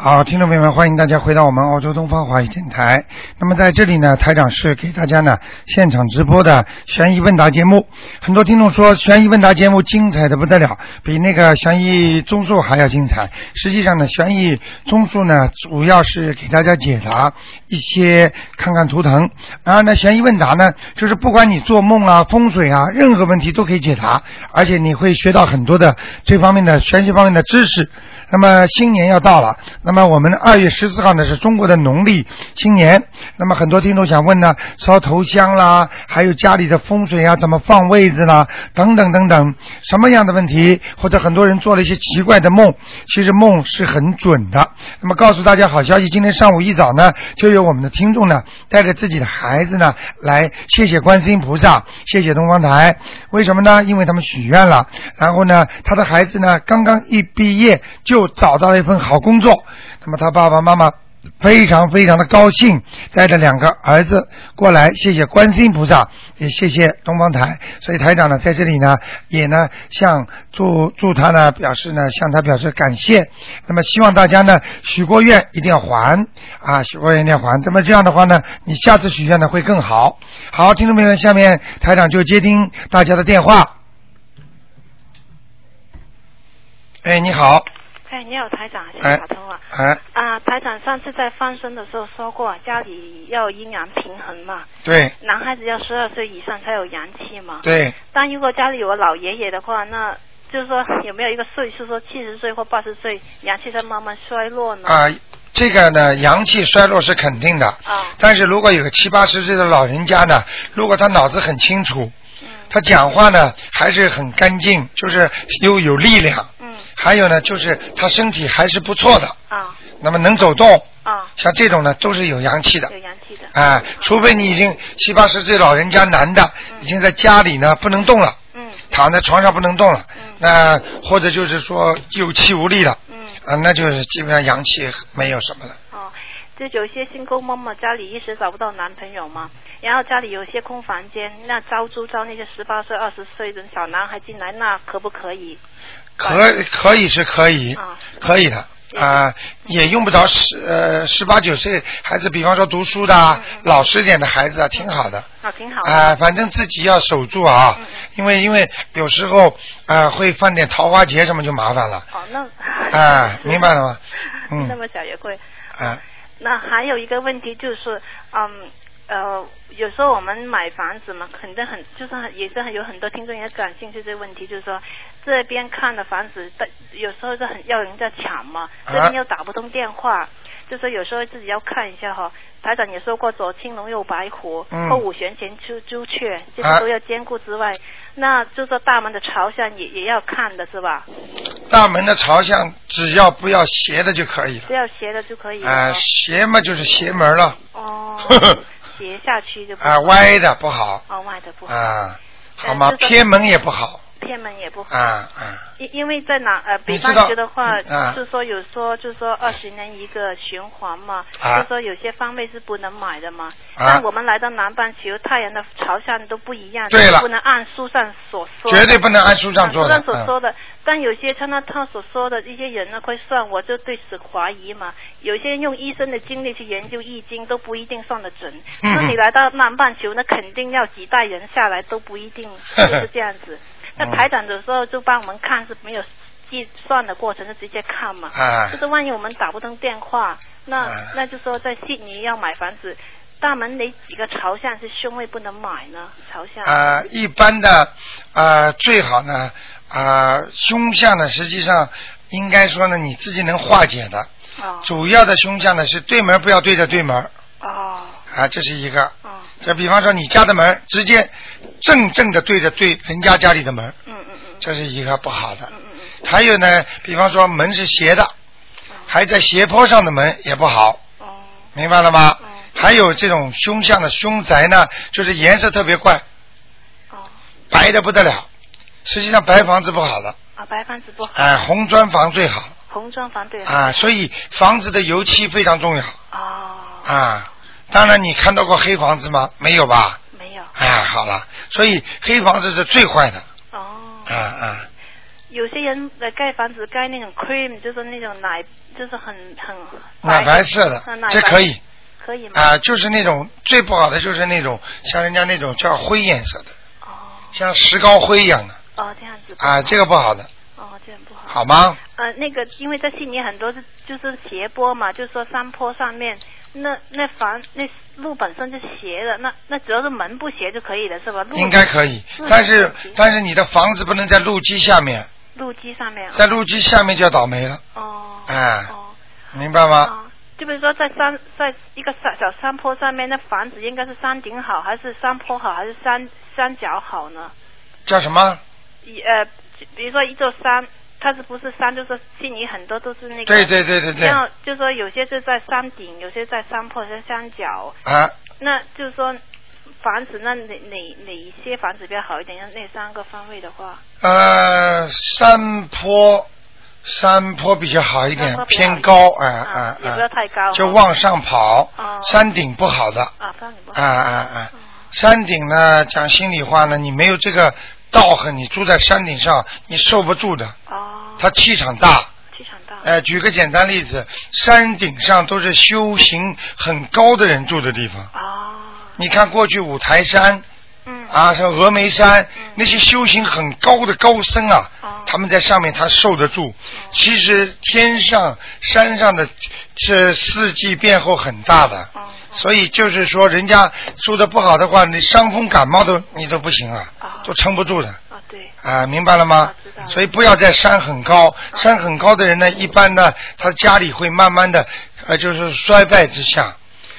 好，听众朋友们，欢迎大家回到我们澳洲东方华语电台。那么在这里呢，台长是给大家呢现场直播的悬疑问答节目。很多听众说悬疑问答节目精彩的不得了，比那个悬疑综述还要精彩。实际上呢，悬疑综述呢主要是给大家解答一些看看图腾，然后呢，悬疑问答呢就是不管你做梦啊、风水啊，任何问题都可以解答，而且你会学到很多的这方面的玄学方面的知识。那么新年要到了，那么我们二月十四号呢是中国的农历新年。那么很多听众想问呢，烧头香啦，还有家里的风水啊，怎么放位置啦，等等等等，什么样的问题？或者很多人做了一些奇怪的梦，其实梦是很准的。那么告诉大家好消息，今天上午一早呢，就有我们的听众呢带着自己的孩子呢来谢谢观世音菩萨，谢谢东方台。为什么呢？因为他们许愿了，然后呢，他的孩子呢刚刚一毕业就又找到了一份好工作，那么他爸爸妈妈非常非常的高兴，带着两个儿子过来，谢谢观世音菩萨，也谢谢东方台。所以台长呢在这里呢也呢向祝祝他呢表示呢向他表示感谢。那么希望大家呢许过愿一定要还啊，许过愿一定要还。那么这样的话呢，你下次许愿呢会更好。好，听众朋友们，下面台长就接听大家的电话。哎，你好，哎，你好，台长，谢哎谢打通了。哎，啊，台长上次在放生的时候说过，家里要阴阳平衡嘛，对男孩子要十二岁以上才有阳气嘛。对，但如果家里有个老爷爷的话，那就是说有没有一个岁数说七十岁或八十岁阳气在慢慢衰落呢？啊，这个呢，阳气衰落是肯定的。啊但是如果有个七八十岁的老人家呢，如果他脑子很清楚，嗯他讲话呢还是很干净，就是又有力量，嗯还有呢就是他身体还是不错的，啊那么能走动，啊，像这种呢都是有阳气的。有阳气的。啊，除非你已经七八十岁老人家男的，已经在家里呢不能动了，嗯躺在床上不能动了，嗯那或者就是说有气无力了，嗯啊，那就是基本上阳气没有什么了。哦，就有些新婚妈妈家里一时找不到男朋友嘛，然后家里有些空房间，那招租招那些十八岁、二十岁的小男孩进来，那可不可以？可可以是可以，啊可以的啊，也用不着十呃十八九岁孩子，比方说读书的啊、嗯老实点的孩子啊，挺好的。啊，挺好的。啊，反正自己要守住啊因为因为有时候啊会犯点桃花劫什么就麻烦了哦，那啊，明白了吗？嗯那么小也会。啊，那还有一个问题就是，嗯呃，有时候我们买房子嘛，肯定很就是很也是很有很多听众也感兴趣这个问题，就是说这边看的房子，但有时候是很要人家抢嘛，啊这边又打不通电话，就说有时候自己要看一下哈。台长也说过，左青龙右白虎，嗯后五弦前出朱雀，这啊些都要兼顾之外，那就说大门的朝向也也要看的是吧？大门的朝向只要不要斜的就可以了。只要斜的就可以了。啊，斜嘛就是邪门了，哦，斜下去就不啊，好歪的不好。哦，歪的不好，啊，好吗？偏门也不好偏门也不好。啊啊。因因为在哪呃，北半球的话，就是说有说就是说二十年一个循环嘛，啊就说有些方位是不能买的嘛。啊但我们来到南半球，太阳的朝向都不一样，对了不能按书上所说。绝对不能按书上说书上所说的，但有些他那他所说的一些人呢会算，我就对此怀疑嘛。有些人用医生的经历去研究易经，都不一定算得准。嗯那你来到南半球，那肯定要几代人下来都不一定 就是这样子。那嗯台长的时候就帮我们看是没有计算的过程，就直接看嘛。啊就是万一我们打不通电话，那、啊那就说在悉尼要买房子，大门哪几个朝向是凶位不能买呢？朝向。啊，一般的啊，最好呢啊，凶相呢，实际上应该说呢，你自己能化解的。哦主要的凶相呢是对门不要对着对门哦啊，这是一个。哦就比方说你家的门直接正正的对着对人家家里的门，嗯嗯嗯这是一个不好的。还有呢，比方说门是斜的，嗯还在斜坡上的门也不好，哦明白了吗？嗯还有这种凶相的凶宅呢，就是颜色特别怪，哦白的不得了。实际上白房子不好了，啊，白房子不好。哎，红砖房最好红砖房对。啊，所以房子的油漆非常重要哦，啊。当然，你看到过黑房子吗？没有吧？没有。哎，好了，所以黑房子是最坏的哦。啊啊。有些人呃盖房子盖那种 cream，就是那种奶，就是很很奶白色的这可以可以吗？啊，就是那种最不好的就是那种像人家那种叫灰颜色的，哦像石膏灰一样的哦，这样子。啊，这个不好的，哦，这样不好。好吗？呃，那个，因为在悉尼很多是就是斜坡嘛，就是说山坡上面，那那房那路本身就斜的，那那只要是门不斜就可以了，是吧？路应该可以嗯，但是但是你的房子不能在路基下面，路基上面。在路基下面就要倒霉了，哦。哎哦。明白吗？啊，就比如说在山，在一个山小山坡上面，那房子应该是山顶好，还是山坡好，还是山山脚好呢？叫什么？一呃，比如说一座山，它是不是山？就是说悉尼很多都是那个。对对对对对，像就是说有些是在山顶，有些在山坡，有些山脚。啊，那就是说房子，那哪哪哪一些房子比较好一点？那三个方位的话，呃，山坡，山坡比较好一点偏高，哎啊哎也不要哎，太高。就往上跑哦，山顶不好的，啊，山顶不好。啊啊啊嗯！山顶呢，讲心里话呢，你没有这个道行，你住在山顶上，你受不住的，哦。它气场大。气场大。哎，举个简单例子，山顶上都是修行很高的人住的地方。哦。你看过去五台山嗯。啊，像峨眉山嗯那些修行很高的高僧啊哦，他们在上面他受得住。其实天上山上的这四季变化很大的，哦。所以就是说，人家住的不好的话，你伤风感冒都你都不行啊哦，都撑不住的。啊，对。啊，明白了吗所以不要在山很高，山很高的人呢，一般呢，他家里会慢慢的，呃，就是衰败之下，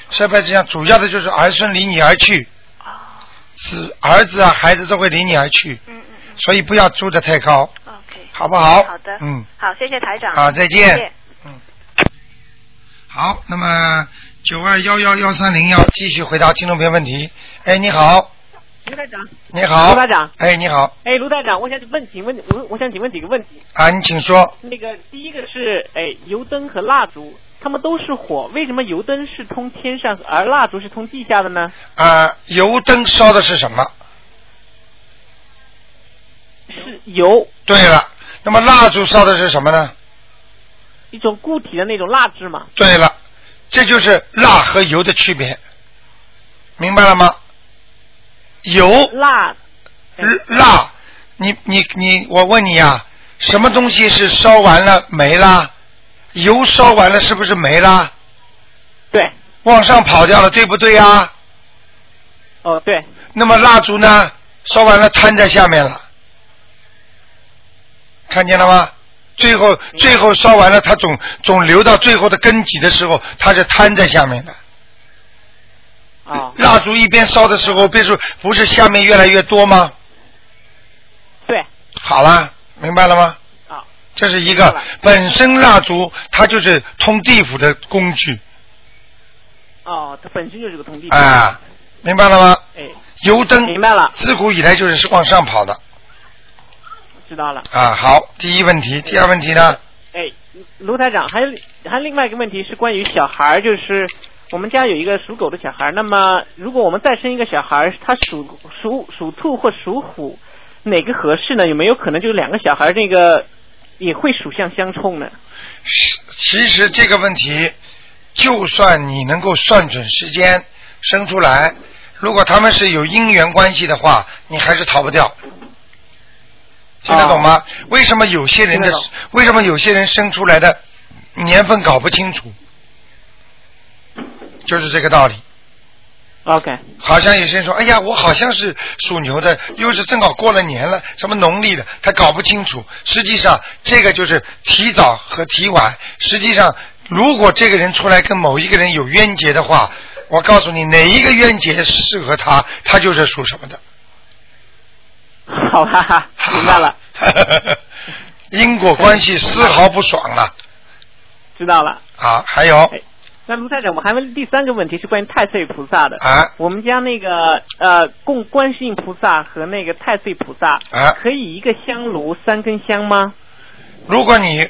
衰败之下，主要的就是儿孙离你而去，啊。子儿子啊，孩子都会离你而去，嗯嗯嗯。所以不要住的太高，OK。好不好？好的。嗯，好，谢谢台长。好再见谢谢好，那么九二幺幺幺三零幺继续回答听众朋友问题。哎，你好，卢台长，你好，卢台长哎，你好，哎，卢台长，我想问，请问我我想请问几个问题。啊，你请说。那个第一个是，哎，油灯和蜡烛，它们都是火，为什么油灯是通天上，而蜡烛是通地下的呢？啊，油灯烧的是什么？是油，对了，那么蜡烛烧的是什么呢？一种固体的那种蜡质嘛。对了，这就是蜡和油的区别，明白了吗？油蜡，哎蜡，你你你，我问你呀、什么东西是烧完了没啦？油烧完了是不是没啦？对，往上跑掉了，对不对呀？哦对，那么蜡烛呢？烧完了摊在下面了，看见了吗？最后最后烧完了，它总总留到最后的根基的时候，它是摊在下面的。啊、蜡烛一边烧的时候，别说不是下面越来越多吗？对，好了，明白了吗？啊，这是一个本身蜡烛，它就是通地府的工具哦，它本身就是个通地府。啊，明白了吗？哎，油灯明白了，自古以来就是往上跑的知道了。啊。好，第一问题，第二问题呢？哎，卢台长，还有还有另外一个问题是关于小孩，就是我们家有一个属狗的小孩，那么如果我们再生一个小孩，他属属属兔或属虎，哪个合适呢？有没有可能就是两个小孩儿这个也会属相相冲呢？其实这个问题，就算你能够算准时间生出来，如果他们是有姻缘关系的话，你还是逃不掉。听得懂吗？为什么有些人的为什么有些人生出来的年份搞不清楚？就是这个道理。OK，好像有些人说，哎呀，我好像是属牛的，又是正好过了年了，什么农历的，他搞不清楚。实际上，这个就是提早和提晚。实际上，如果这个人出来跟某一个人有冤结的话，我告诉你，哪一个冤结适合他，他就是属什么的。好哈哈，明白了，因果关系丝毫不爽了知道了。好！还有哎那卢太长，我还问第三个问题是关于太岁菩萨的。啊我们家那个呃供观世音菩萨和那个太岁菩萨，啊可以一个香炉三根香吗？如果你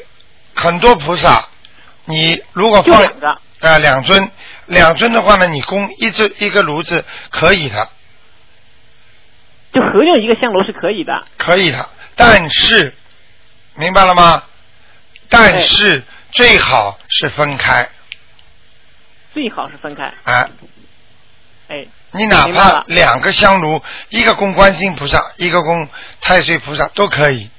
很多菩萨，你如果就放两个。啊、两尊，两尊的话呢，你供一只一个炉子可以的，就合用一个香炉是可以的。可以的，但是明白了吗？但是最好是分开最好是分开。啊。哎，你哪怕两个香炉，一个供观世音菩萨，一个供太岁菩萨都可以，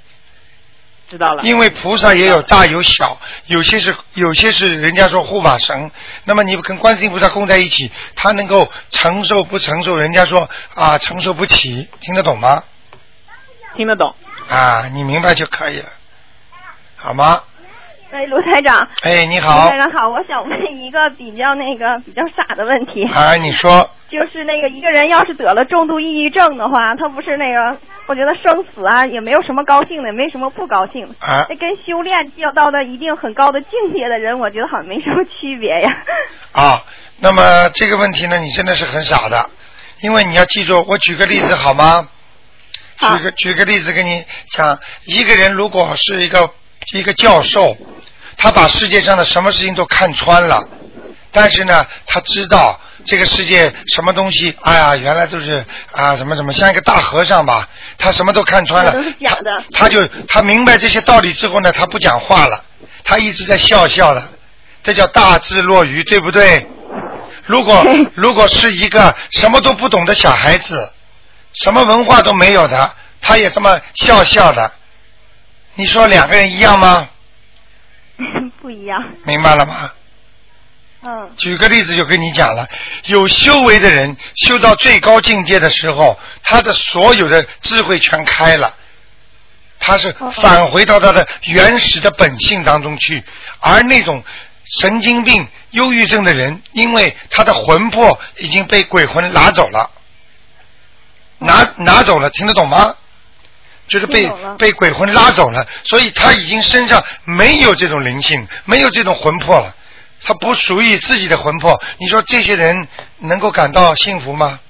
知道了。因为菩萨也有大有小，有些是有些是人家说护法神，那么你跟观世音菩萨供在一起，他能够承受不承受？人家说啊承受不起，听得懂吗？听得懂。啊，你明白就可以了，好吗？哎，卢台长。哎，你好卢好台，长好，我想问一个比较那个比较傻的问题，哎，你说就是那个一个人要是得了重度抑郁症的话，他不是那个，我觉得生死啊也没有什么高兴的，也没什么不高兴的。啊那跟修炼要到的一定很高的境界的人，我觉得好像没什么区别呀。啊，那么这个问题呢，你真的是很傻的，因为你要记住，我举个例子好吗？好举个举个例子给你讲，一个人如果是一个一个教授，他把世界上的什么事情都看穿了，但是呢，他知道这个世界什么东西，哎呀，原来都是啊什么什么，像一个大和尚吧，他什么都看穿了，都是假的。他他就他明白这些道理之后呢，他不讲话了，他一直在笑笑的，这叫大智若愚，对不对？如果 如果是一个什么都不懂的小孩子，什么文化都没有的，他也这么笑笑的，你说两个人一样吗？不一样。明白了吗？嗯举个例子就跟你讲了，有修为的人修到最高境界的时候，他的所有的智慧全开了，他是返回到他的原始的本性当中去，而那种神经病、忧郁症的人，因为他的魂魄已经被鬼魂拿走了，拿拿走了，听得懂吗？就是被被鬼魂拉走了，所以他已经身上没有这种灵性，没有这种魂魄了，他不属于自己的魂魄。你说这些人能够感到幸福吗？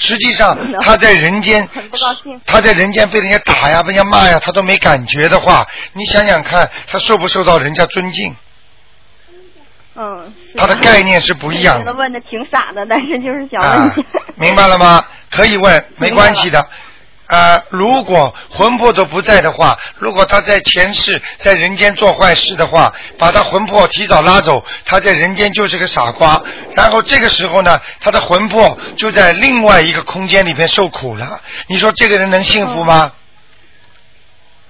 实际上他在人间很不高兴，他在人间被人家打呀、被人家骂呀，他都没感觉的话，你想想看，他受不受到人家尊敬？嗯。他的概念是不一样的。问的挺傻的，但是就是想啊问一下。，明白了吗？可以问，没关系的。啊，如果魂魄都不在的话，如果他在前世在人间做坏事的话，把他魂魄提早拉走，他在人间就是个傻瓜。然后这个时候呢，他的魂魄就在另外一个空间里面受苦了。你说这个人能幸福吗？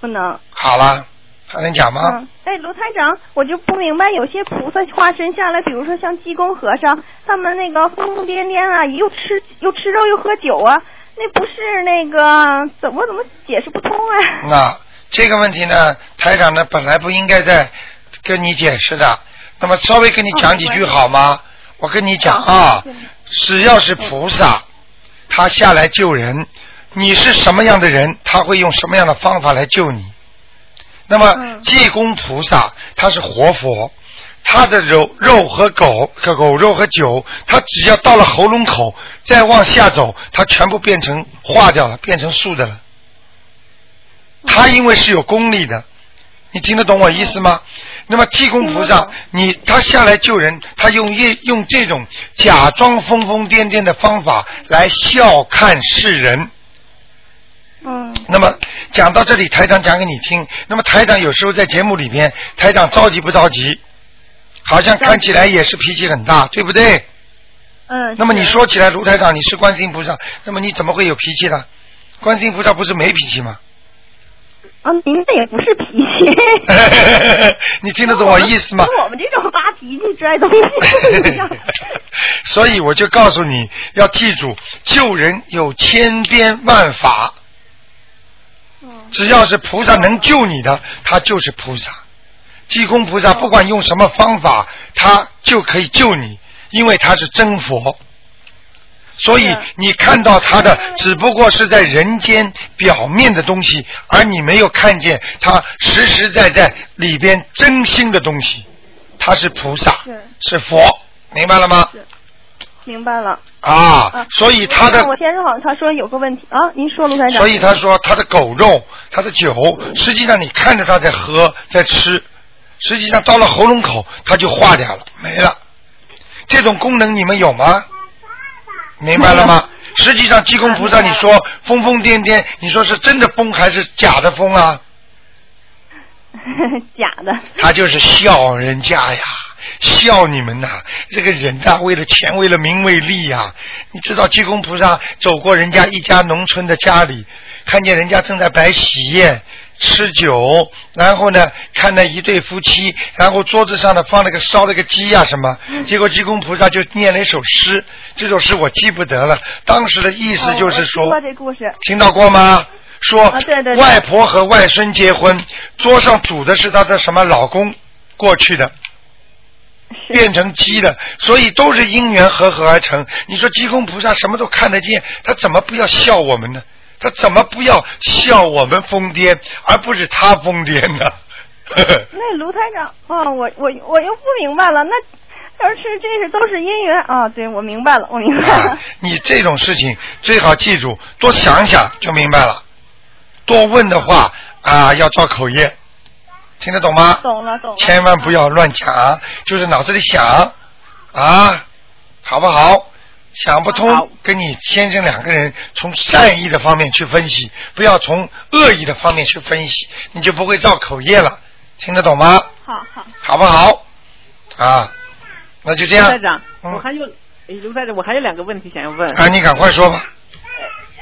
不能。好了，还能讲吗？嗯，哎，卢台长，我就不明白，有些菩萨化身下来，比如说像济公和尚，他们那个疯疯癫癫啊，又吃又吃肉又喝酒啊，那不是那个怎么怎么解释不通啊？那这个问题呢，台长呢本来不应该在跟你解释的，那么稍微跟你讲几句好吗？我跟你讲啊只要是菩萨，他下来救人，你是什么样的人，他会用什么样的方法来救你。那么嗯济公菩萨他是活佛，他的肉肉和狗狗肉和酒，他只要到了喉咙口，再往下走，它全部变成化掉了，变成素的了。他因为是有功力的，你听得懂我意思吗？那么济公菩萨你他下来救人，他用业用这种假装疯疯癫癫的方法来笑看世人。嗯那么讲到这里，台长讲给你听。那么台长有时候在节目里边，台长着急不着急？好像看起来也是脾气很大，对不对？嗯。那么你说起来，卢台长你是观世音菩萨，那么你怎么会有脾气呢？观世音菩萨不是没脾气吗？啊，您这也不是脾气。你听得懂我意思吗？跟 我们这种发脾气拽东西不一样。所以我就告诉你要记住，救人有千变万法，嗯只要是菩萨能救你的，他就是菩萨。济公菩萨不管用什么方法，他就可以救你，因为他是真佛。所以你看到他的只不过是在人间表面的东西，而你没有看见他实实在在里边真心的东西。他是菩萨，是是佛，明白了吗？明白了。啊，所以他的我先生好像他说有个问题啊，您说卢台长。所以他说他的狗肉、他的酒，实际上你看着他在喝在吃，实际上到了喉咙口它就化掉了，没了。这种功能你们有吗？明白了吗？实际上济公菩萨，你说疯疯癫癫，你说是真的疯还是假的疯啊？假的。他就是笑人家呀，笑你们呐！这个人呐，为了钱，为了名，为利呀！你知道济公菩萨走过人家一家农村的家里，看见人家正在摆喜宴。吃酒，然后呢，看到一对夫妻，然后桌子上呢放了个烧了个鸡呀什么，结果济公菩萨就念了一首诗，这首诗我记不得了，当时的意思就是说，听过这故事，听到过吗？说外婆和外孙结婚，桌上煮的是她的什么老公过去的，变成鸡的，所以都是因缘和合而成。你说济公菩萨什么都看得见，他怎么不要笑我们呢？他怎么不要笑我们疯癫，而不是他疯癫呢？那卢台长啊，我我我又不明白了，那要是这是都是因缘啊，对我明白了，我明白了。啊，你这种事情最好记住，多想想就明白了。多问的话啊，要造口业，听得懂吗？懂了懂了。千万不要乱讲，就是脑子里想啊，好不好？想不通，跟你先生两个人从善意的方面去分析，不要从恶意的方面去分析，你就不会造口业了。听得懂吗？好好。好不好？啊，那就这样。卢台长，嗯我还有，哎，卢台长，我还有两个问题想要问。啊，你赶快说吧。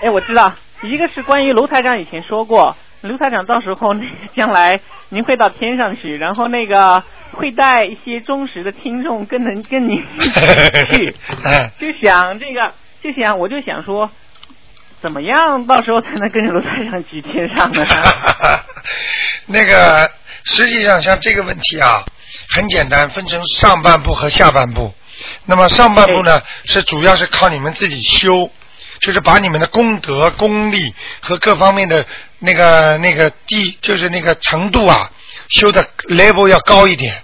哎，我知道，一个是关于卢台长以前说过，卢台长到时候那个将来您会到天上去，然后那个会带一些忠实的听众跟能跟您 去，哎就想这个，就想我就想说，怎么样到时候才能跟着卢台长去天上呢？那个，实际上像这个问题啊，很简单，分成上半部和下半部。那么上半部呢，是主要是靠你们自己修，就是把你们的功德、功力和各方面的那个那个地，就是那个程度啊，修的 level 要高一点。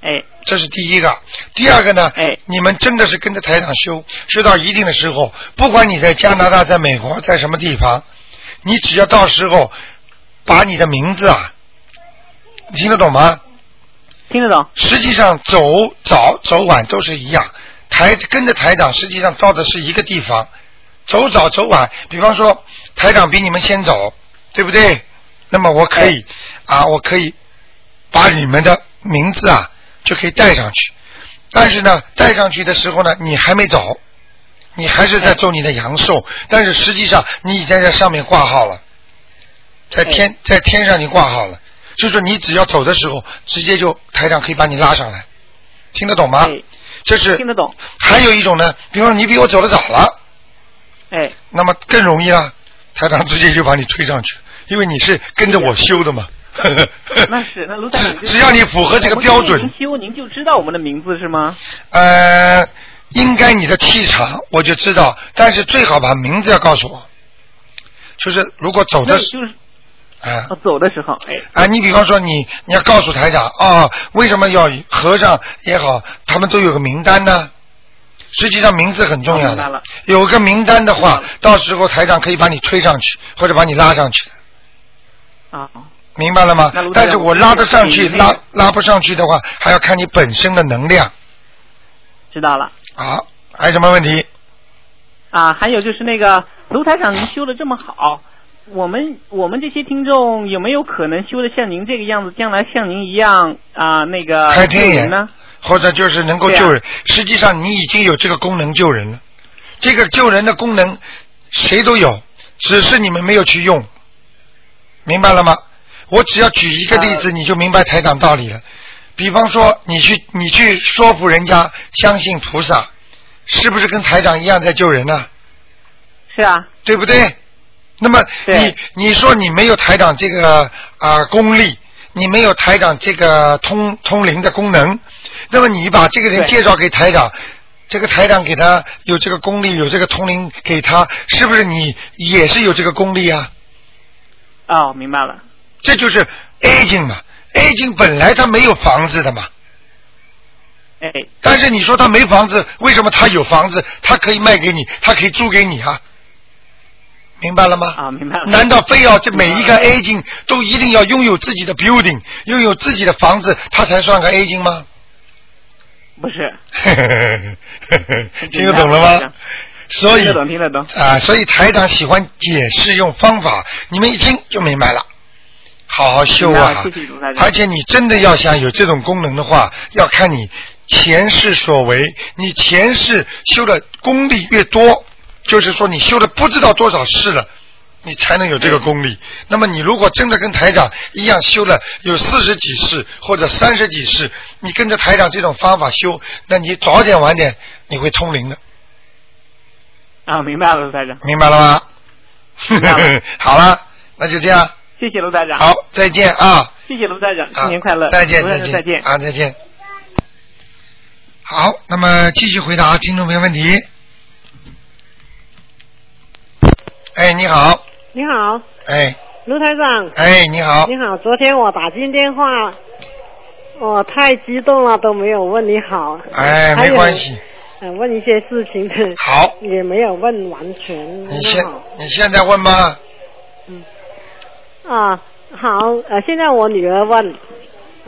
哎，这是第一个。第二个呢，哎，你们真的是跟着台长修，修到一定的时候，不管你在加拿大、在美国、在什么地方，你只要到时候把你的名字啊，你听得懂吗？听得懂？实际上走早走晚都是一样，台跟着台长，实际上到的是一个地方，走早走晚。比方说台长比你们先走，对不对？那么我可以啊，我可以把你们的名字啊就可以带上去。但是呢，带上去的时候呢，你还没走，你还是在做你的阳寿，但是实际上你已经在上面挂号了，在天在天上你挂号了。就是你只要走的时候，直接就台长可以把你拉上来，听得懂吗？哎这是听得懂。还有一种呢，比方说你比我走的早了，哎，那么更容易了，台长直接就把你推上去，因为你是跟着我修的嘛。那是那卢台长，只只要你符合这个标准我您修您就知道我们的名字是吗？呃，应该你的气场我就知道，但是最好把名字要告诉我。就是如果走的那就是啊哦走的时候，哎，啊，你比方说你你要告诉台长啊、为什么要和尚也好，他们都有个名单呢？实际上名字很重要的有个名单的话，到时候台长可以把你推上去，或者把你拉上去，啊，明白了吗但是我拉得上去，拉拉不上去的话，还要看你本身的能量。知道了。好，还有什么问题？啊，还有就是那个卢台长，您修的这么好，我们我们这些听众有没有可能修的像您这个样子，将来像您一样啊那个开天眼呢？或者就是能够救人。实际上你已经有这个功能救人了，这个救人的功能谁都有，只是你们没有去用，明白了吗？我只要举一个例呃子，你就明白台长道理了。比方说，你去你去说服人家相信菩萨，是不是跟台长一样在救人呢、是啊，对不对？那么你你说你没有台长这个啊、功力，你没有台长这个通通灵的功能，那么你把这个人介绍给台长，这个台长给他有这个功力，有这个通灵给他，是不是你也是有这个功力啊？哦，明白了。这就是 A 经嘛，A 经本来他没有房子的嘛，哎，但是你说他没房子，为什么他有房子？他可以卖给你，他可以租给你啊？明白了吗？啊，明白了。难道非要这每一个 A 金都一定要拥有自己的 building，拥有自己的房子，他才算个 A 金吗？不是，听得懂了吗？所以听得懂，听得懂。啊，所以台长喜欢解释用方法，你们一听就明白了。好好修啊而且你真的要想有这种功能的话，要看你前世所为，你前世修的功力越多，就是说你修了不知道多少世了。你才能有这个功力。那么你如果真的跟台长一样修了有四十几世或者三十几世，你跟着台长这种方法修，那你早点晚点你会通灵的，啊，明白了，卢台长。明白了吗？明白了 好了，那就这样，谢谢卢台长。好，再见啊！谢谢卢台长，啊新年快乐。再见，再见，再见。啊，再见。好，那么继续回答听众朋友问题。哎，你好，你好，哎，卢台长。哎，你好，你好，昨天我打进电话，我太激动了，都没有问你好。哎，没关系。呃，问一些事情的。好。也没有问完全。你现你现在问吗？嗯啊，好，呃，现在我女儿问，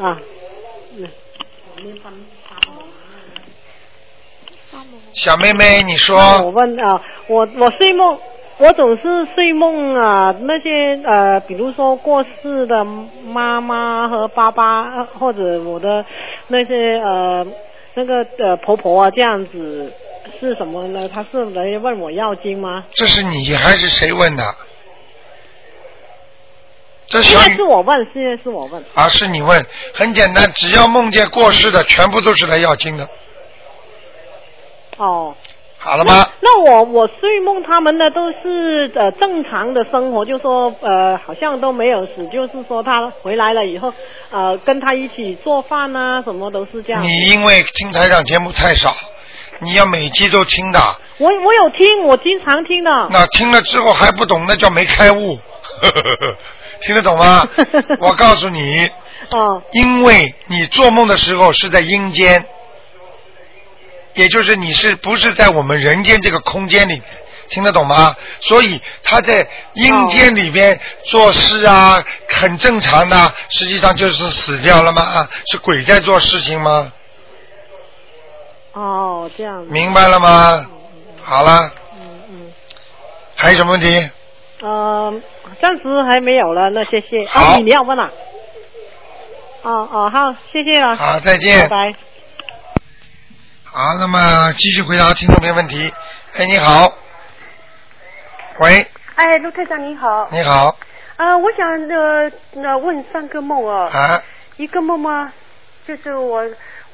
啊，小妹妹，你说我，问啊，我我睡梦，我总是睡梦啊，那些呃，比如说过世的妈妈和爸爸，呃或者我的那些呃那个呃婆婆啊，这样子是什么呢？他是来问我要经吗？这是你还是谁问的？这现在是我问，现在是我问。啊，是你问，很简单，只要梦见过世的，全部都是来要经的，哦。好了吗？那我我睡梦他们呢都是呃正常的生活，就说呃好像都没有死，就是说他回来了以后呃跟他一起做饭啊，什么都是这样。你因为听台长节目太少，你要每期都听的，我我有听，我经常听的。那听了之后还不懂，那叫没开悟，听得懂吗？我告诉你，哦因为你做梦的时候是在阴间，也就是你是不是在我们人间这个空间里面，听得懂吗？所以他在阴间里边做事啊，很正常的，实际上就是死掉了吗？是鬼在做事情吗？哦，这样。明白了吗？好了，嗯嗯。还有什么问题？呃，暂时还没有了，那谢谢。好啊，你你要问了？哦哦，好，谢谢了。好再见拜拜。好，那么继续回答听众朋友问题。哎，你好，喂，哎，陆台长你好。你好，啊、我想呃呃问三个梦哦。啊，一个梦嘛，就是我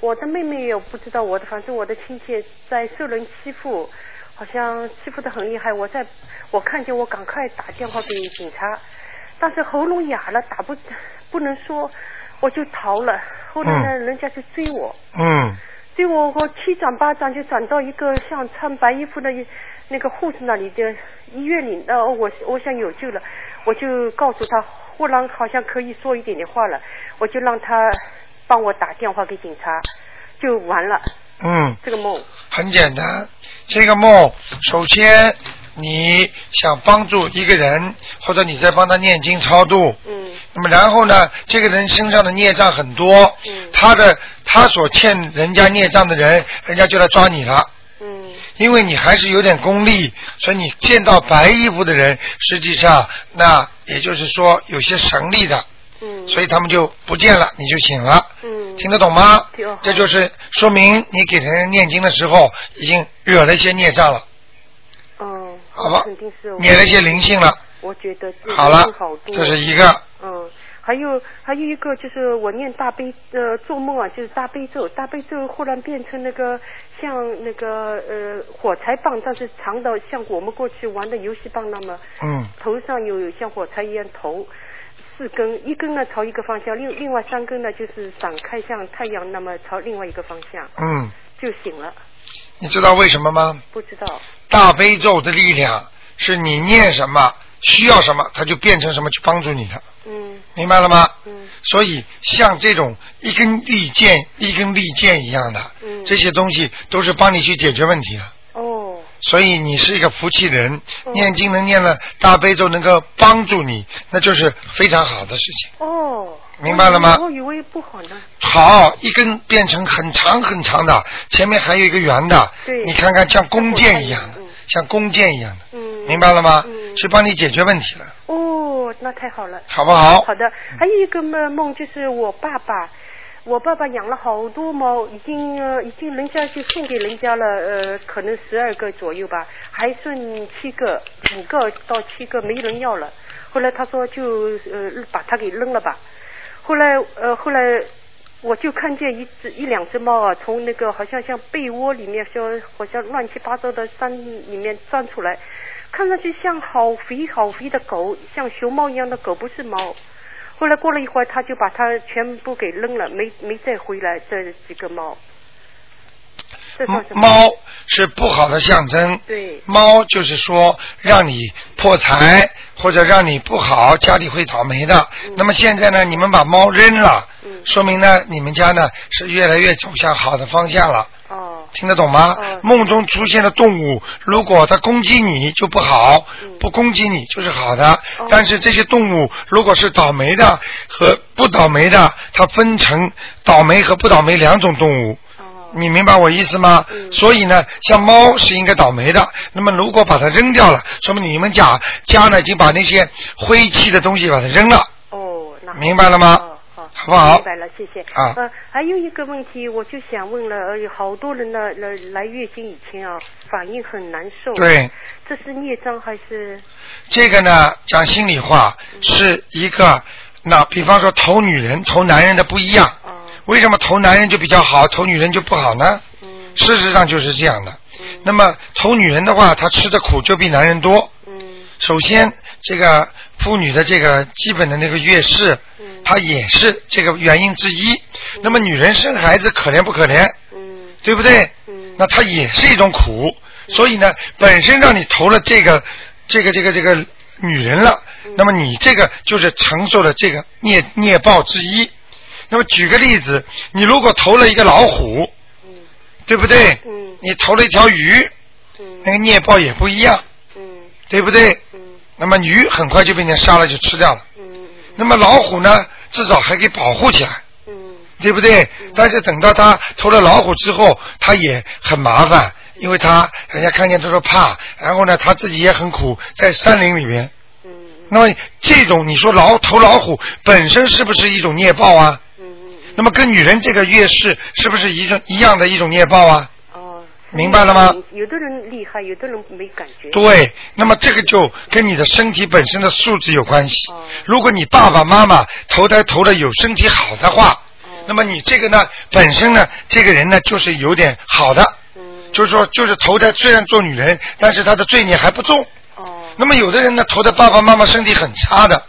我的妹妹也不知道我的，反正我的亲戚在受人欺负，好像欺负的很厉害。我在我看见我赶快打电话给警察，但是喉咙哑了，打不不能说，我就逃了。后来呢，人家就追我。嗯，追我，我七转八转就转到一个像穿白衣服的那个护士那里的医院里，那，我我想有救了，我就告诉他，忽然好像可以说一点点话了，我就让他帮我打电话给警察，就完了嗯，这个梦。很简单，这个梦，首先你想帮助一个人，或者你在帮他念经超度，嗯那么然后呢，这个人身上的孽障很多，嗯他的他所欠人家孽障的人，人家就来抓你了。嗯因为你还是有点功力，所以你见到白衣服的人，实际上那也就是说有些神力的，嗯。所以他们就不见了，你就醒了。嗯。听得懂吗听？这就是说明你给人念经的时候，已经惹了一些孽障了，嗯。好吧肯定是我。惹了些灵性了。我觉得这好了，这是一个。嗯，还有还有一个就是我念大悲呃做梦啊，就是大悲咒，大悲咒忽然变成那个像那个呃火柴棒，但是长的像我们过去玩的游戏棒那么，嗯头上有像火柴一样头。四根，一根呢朝一个方向，另另外三根呢就是散开，像太阳那么朝另外一个方向，嗯，就醒了。你知道为什么吗？不知道，大悲咒的力量是你念什么，需要什么，它就变成什么去帮助你的，嗯。明白了吗？嗯。所以像这种一根利剑、一根利剑一样的，嗯。这些东西都是帮你去解决问题的。哦，所以你是一个福气人，嗯念经能念了大悲咒，能够帮助你，那就是非常好的事情。哦，明白了吗我以为不好呢。好，一根变成很长很长的，前面还有一个圆的，对你看看像弓箭一样的，像弓箭一样的，嗯，明白了吗？嗯，去帮你解决问题了，哦，那太好了。好不好？好的，还有一个梦梦就是我爸爸，我爸爸养了好多猫，已经已经人家就送给人家了，呃，可能十二个左右吧，还剩七个，五个到七个没人要了。后来他说就呃把它给扔了吧，后来呃后来。我就看见一只一两只猫啊，从那个好像像被窝里面，说好像乱七八糟的山里面钻出来，看上去像好肥好肥的狗，像熊猫一样的狗，不是猫。后来过了一会儿，他就把它全部给扔了，没没再回来这几个猫。猫是不好的象征，对，猫就是说让你破财或者让你不好，家里会倒霉的。那么现在呢，你们把猫扔了，嗯，说明呢你们家呢是越来越走向好的方向了。哦，听得懂吗？嗯梦中出现的动物，如果它攻击你就不好，嗯不攻击你就是好的。哦但是这些动物如果是倒霉的和不倒霉的，它分成倒霉和不倒霉两种动物。哦，你明白我意思吗？嗯所以呢，像猫是应该倒霉的。那么如果把它扔掉了，说明你们家家呢已经把那些灰气的东西把它扔了，哦，那明白了吗？哦，好，好不好明白了，谢谢。啊呃，还有一个问题，我就想问了，呃，有好多人呢来来月经以前啊，反应很难受。。对，这是孽障还是？这个呢，讲心里话，是一个那比方说投女人、投男人的不一样。哦，为什么投男人就比较好，投女人就不好呢？嗯事实上就是这样的。嗯那么投女人的话，她吃的苦就比男人多。嗯首先，这个妇女的这个基本的那个月事，嗯它也是这个原因之一。那么女人生孩子可怜不可怜？嗯对不对？嗯那它也是一种苦。所以呢，本身让你投了这个这个这个这个女人了，嗯那么你这个就是承受了这个孽孽报之一。那么举个例子，你如果投了一个老虎，嗯对不对？嗯你投了一条鱼，那嗯个孽报也不一样，嗯对不对？嗯那么鱼很快就被人家杀了，就吃掉了。嗯那么老虎呢，至少还可以保护起来，嗯对不对？但是等到他投了老虎之后，他也很麻烦，因为他人家看见他说怕，然后呢他自己也很苦，在山林里面。嗯那么这种你说老投老虎本身是不是一种孽报啊？那么跟女人这个月事是不是一种一样的一种孽报啊？哦，明白了吗？有的人厉害，有的人没感觉。对，那么这个就跟你的身体本身的素质有关系哦。如果你爸爸妈妈投胎投的有身体好的话，哦那么你这个呢，本身呢，这个人呢就是有点好的，嗯就是说就是投胎虽然做女人，但是他的罪孽还不重。哦那么有的人呢，投的爸爸妈妈身体很差的，嗯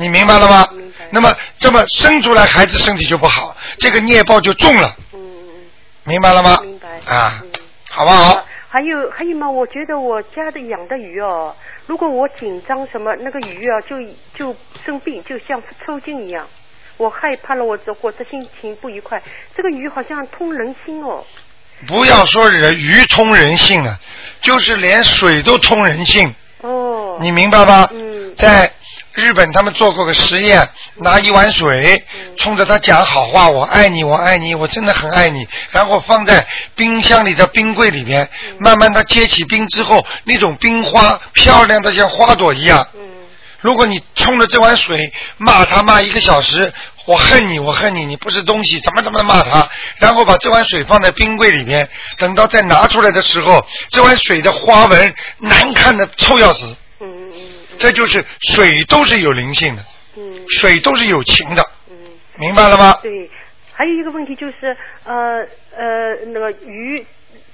你明白了吗？那么这么生出来孩子身体就不好，这个孽报就重了，嗯嗯嗯明白了吗嗯，？明白啊嗯，好不好？还有还有嘛，我觉得我家的养的鱼哦，如果我紧张什么，那个鱼啊就就生病，就像抽筋一样。我害怕了，我这我这心情不愉快。这个鱼好像通人心哦。不要说人鱼通人性了，就是连水都通人性，哦。你明白吧？嗯在日本，他们做过个实验，拿一碗水，嗯冲着他讲好话，我爱你，我爱你，我真的很爱你，然后放在冰箱里的冰柜里边，嗯慢慢它结起冰之后，那种冰花漂亮的像花朵一样。嗯如果你冲着这碗水骂他骂一个小时，我恨你，我恨你，你不是东西，怎么怎么骂他，然后把这碗水放在冰柜里面，等到再拿出来的时候，这碗水的花纹难看的臭要死。这就是水都是有灵性的，嗯水都是有情的，嗯。明白了吗？对，还有一个问题就是，呃呃，那个鱼，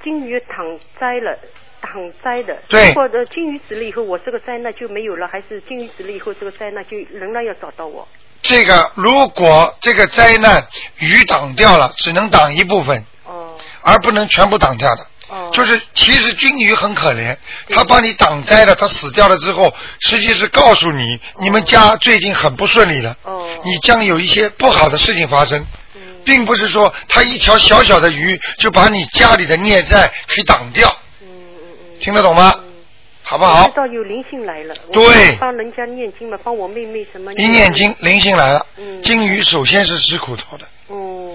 金鱼躺灾了，躺灾的。对如果的金鱼死了以后，我这个灾难就没有了，还是金鱼死了以后，这个灾难就仍然要找到我？这个如果这个灾难鱼挡掉了，只能挡一部分，哦而不能全部挡掉的。哦。就是其实金鱼很可怜，它帮你挡灾了，它死掉了之后，实际是告诉你，你们家最近很不顺利了，哦。你将有一些不好的事情发生，嗯。并不是说它一条小小的鱼就把你家里的孽债可以挡掉，嗯嗯嗯。听得懂吗？嗯。好不好？知？道有灵性来了，对。帮人家念经嘛，帮我妹妹什么一念经，灵性来了，嗯。金鱼首先是吃苦头的，哦，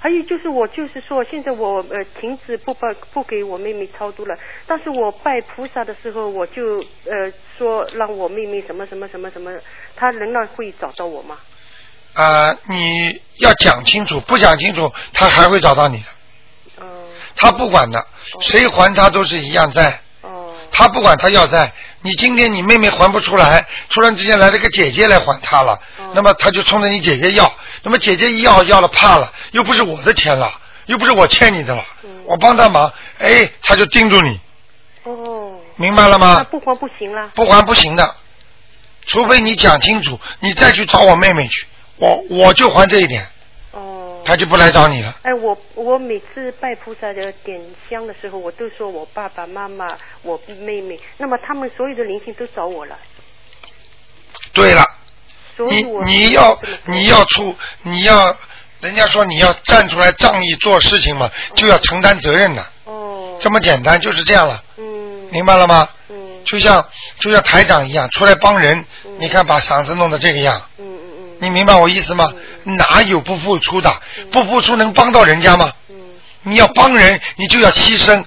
还有就是我就是说，现在我呃停止不把不给我妹妹超度了，但是我拜菩萨的时候，我就呃说让我妹妹什么什么什么什么，她仍然会找到我吗？啊、你要讲清楚，不讲清楚，她还会找到你的。嗯、他不管的，谁还她都是一样债。哦他不管他要债，你今天你妹妹还不出来，突然之间来了个姐姐来还他了，哦那么他就冲着你姐姐要，那么姐姐一要要了怕了，又不是我的钱了，又不是我欠你的了，嗯我帮他忙，哎，他就盯住你，哦，明白了那吗？不还不行了。不还不行的，除非你讲清楚，你再去找我妹妹去，我我就还这一点，哦。他就不来找你了。哎，我我每次拜菩萨的点香的时候，我都说我爸爸妈妈、我妹妹，那么他们所有的灵性都找我了，对了。你你要你要出你要，人家说你要站出来仗义做事情嘛，就要承担责任的，哦，这么简单，就是这样了，嗯。明白了吗？嗯。就像就像台长一样，出来帮人，嗯。你看把嗓子弄得这个样，嗯你明白我意思吗？哪有不付出的？不付出能帮到人家吗？嗯你要帮人，你就要牺牲。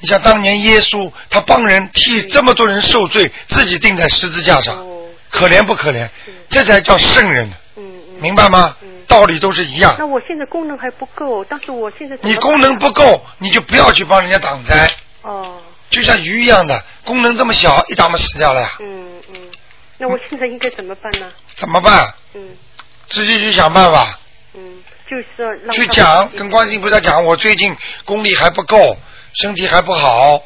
你像当年耶稣，他帮人替这么多人受罪，自己钉在十字架上，哦可怜不可怜？这才叫圣人，嗯嗯。明白吗嗯？道理都是一样那。我现在功能还不够，但是我现在你功能不够，你就不要去帮人家挡灾。哦，就像鱼一样的，功能这么小，一打嘛死掉了呀，嗯嗯，那我现在应该怎么办呢？怎么办？嗯自己去想办法，嗯，就是说让去讲，跟观世音菩萨讲，我最近功力还不够，身体还不好。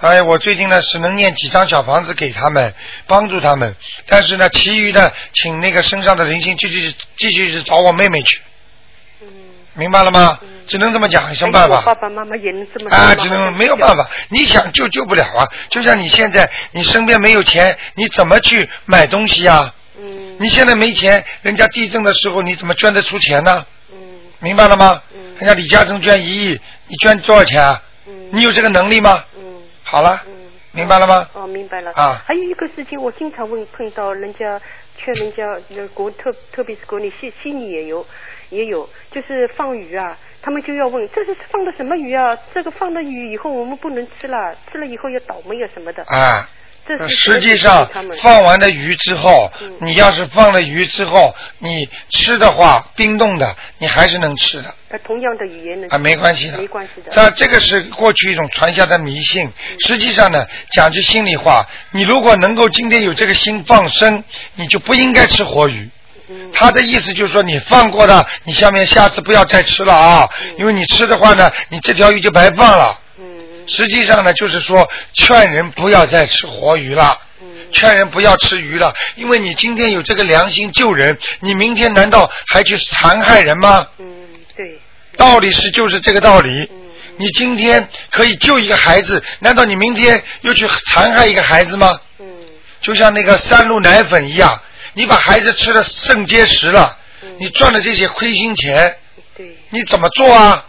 哎，我最近呢只能念几张小房子给他们，帮助他们。但是呢，其余的请那个身上的灵性继续继续去找我妹妹去，嗯。明白了吗？嗯只能这么讲，有什么办哎爸？爸妈妈也能这么说啊，只能没有办。法，你想救救不了啊！就像你现在，你身边没有钱，你怎么去买东西啊？嗯你现在没钱，人家地震的时候你怎么捐得出钱呢？嗯明白了吗？嗯人家李嘉诚捐一亿，你捐多少钱啊？嗯你有这个能力吗？嗯好了，嗯，明白了吗？哦，明白了。啊还有一个事情，我经常问碰到人家劝人家，呃国特特别是国内悉悉尼也有也有，就是放鱼啊，他们就要问这是放的什么鱼啊？这个放的鱼以后我们不能吃了，吃了以后要倒霉啊什么的。啊，这是实际上放完了鱼之后嗯，你要是放了鱼之后，你吃的话，冰冻的，你还是能吃的。呃同样的语言能啊，没关系的，没关系的。这这个是过去一种传下的迷信。实际上呢，讲句心里话，你如果能够今天有这个心放生，你就不应该吃活鱼。嗯他的意思就是说，你放过的，你下面下次不要再吃了啊，因为你吃的话呢，你这条鱼就白放了。嗯实际上呢，就是说劝人不要再吃活鱼了。嗯劝人不要吃鱼了，因为你今天有这个良心救人，你明天难道还去残害人吗？嗯对道理是就是这个道理。嗯你今天可以救一个孩子，难道你明天又去残害一个孩子吗？嗯就像那个三鹿奶粉一样，你把孩子吃的肾结石了，嗯你赚了这些亏心钱，对你怎么做啊？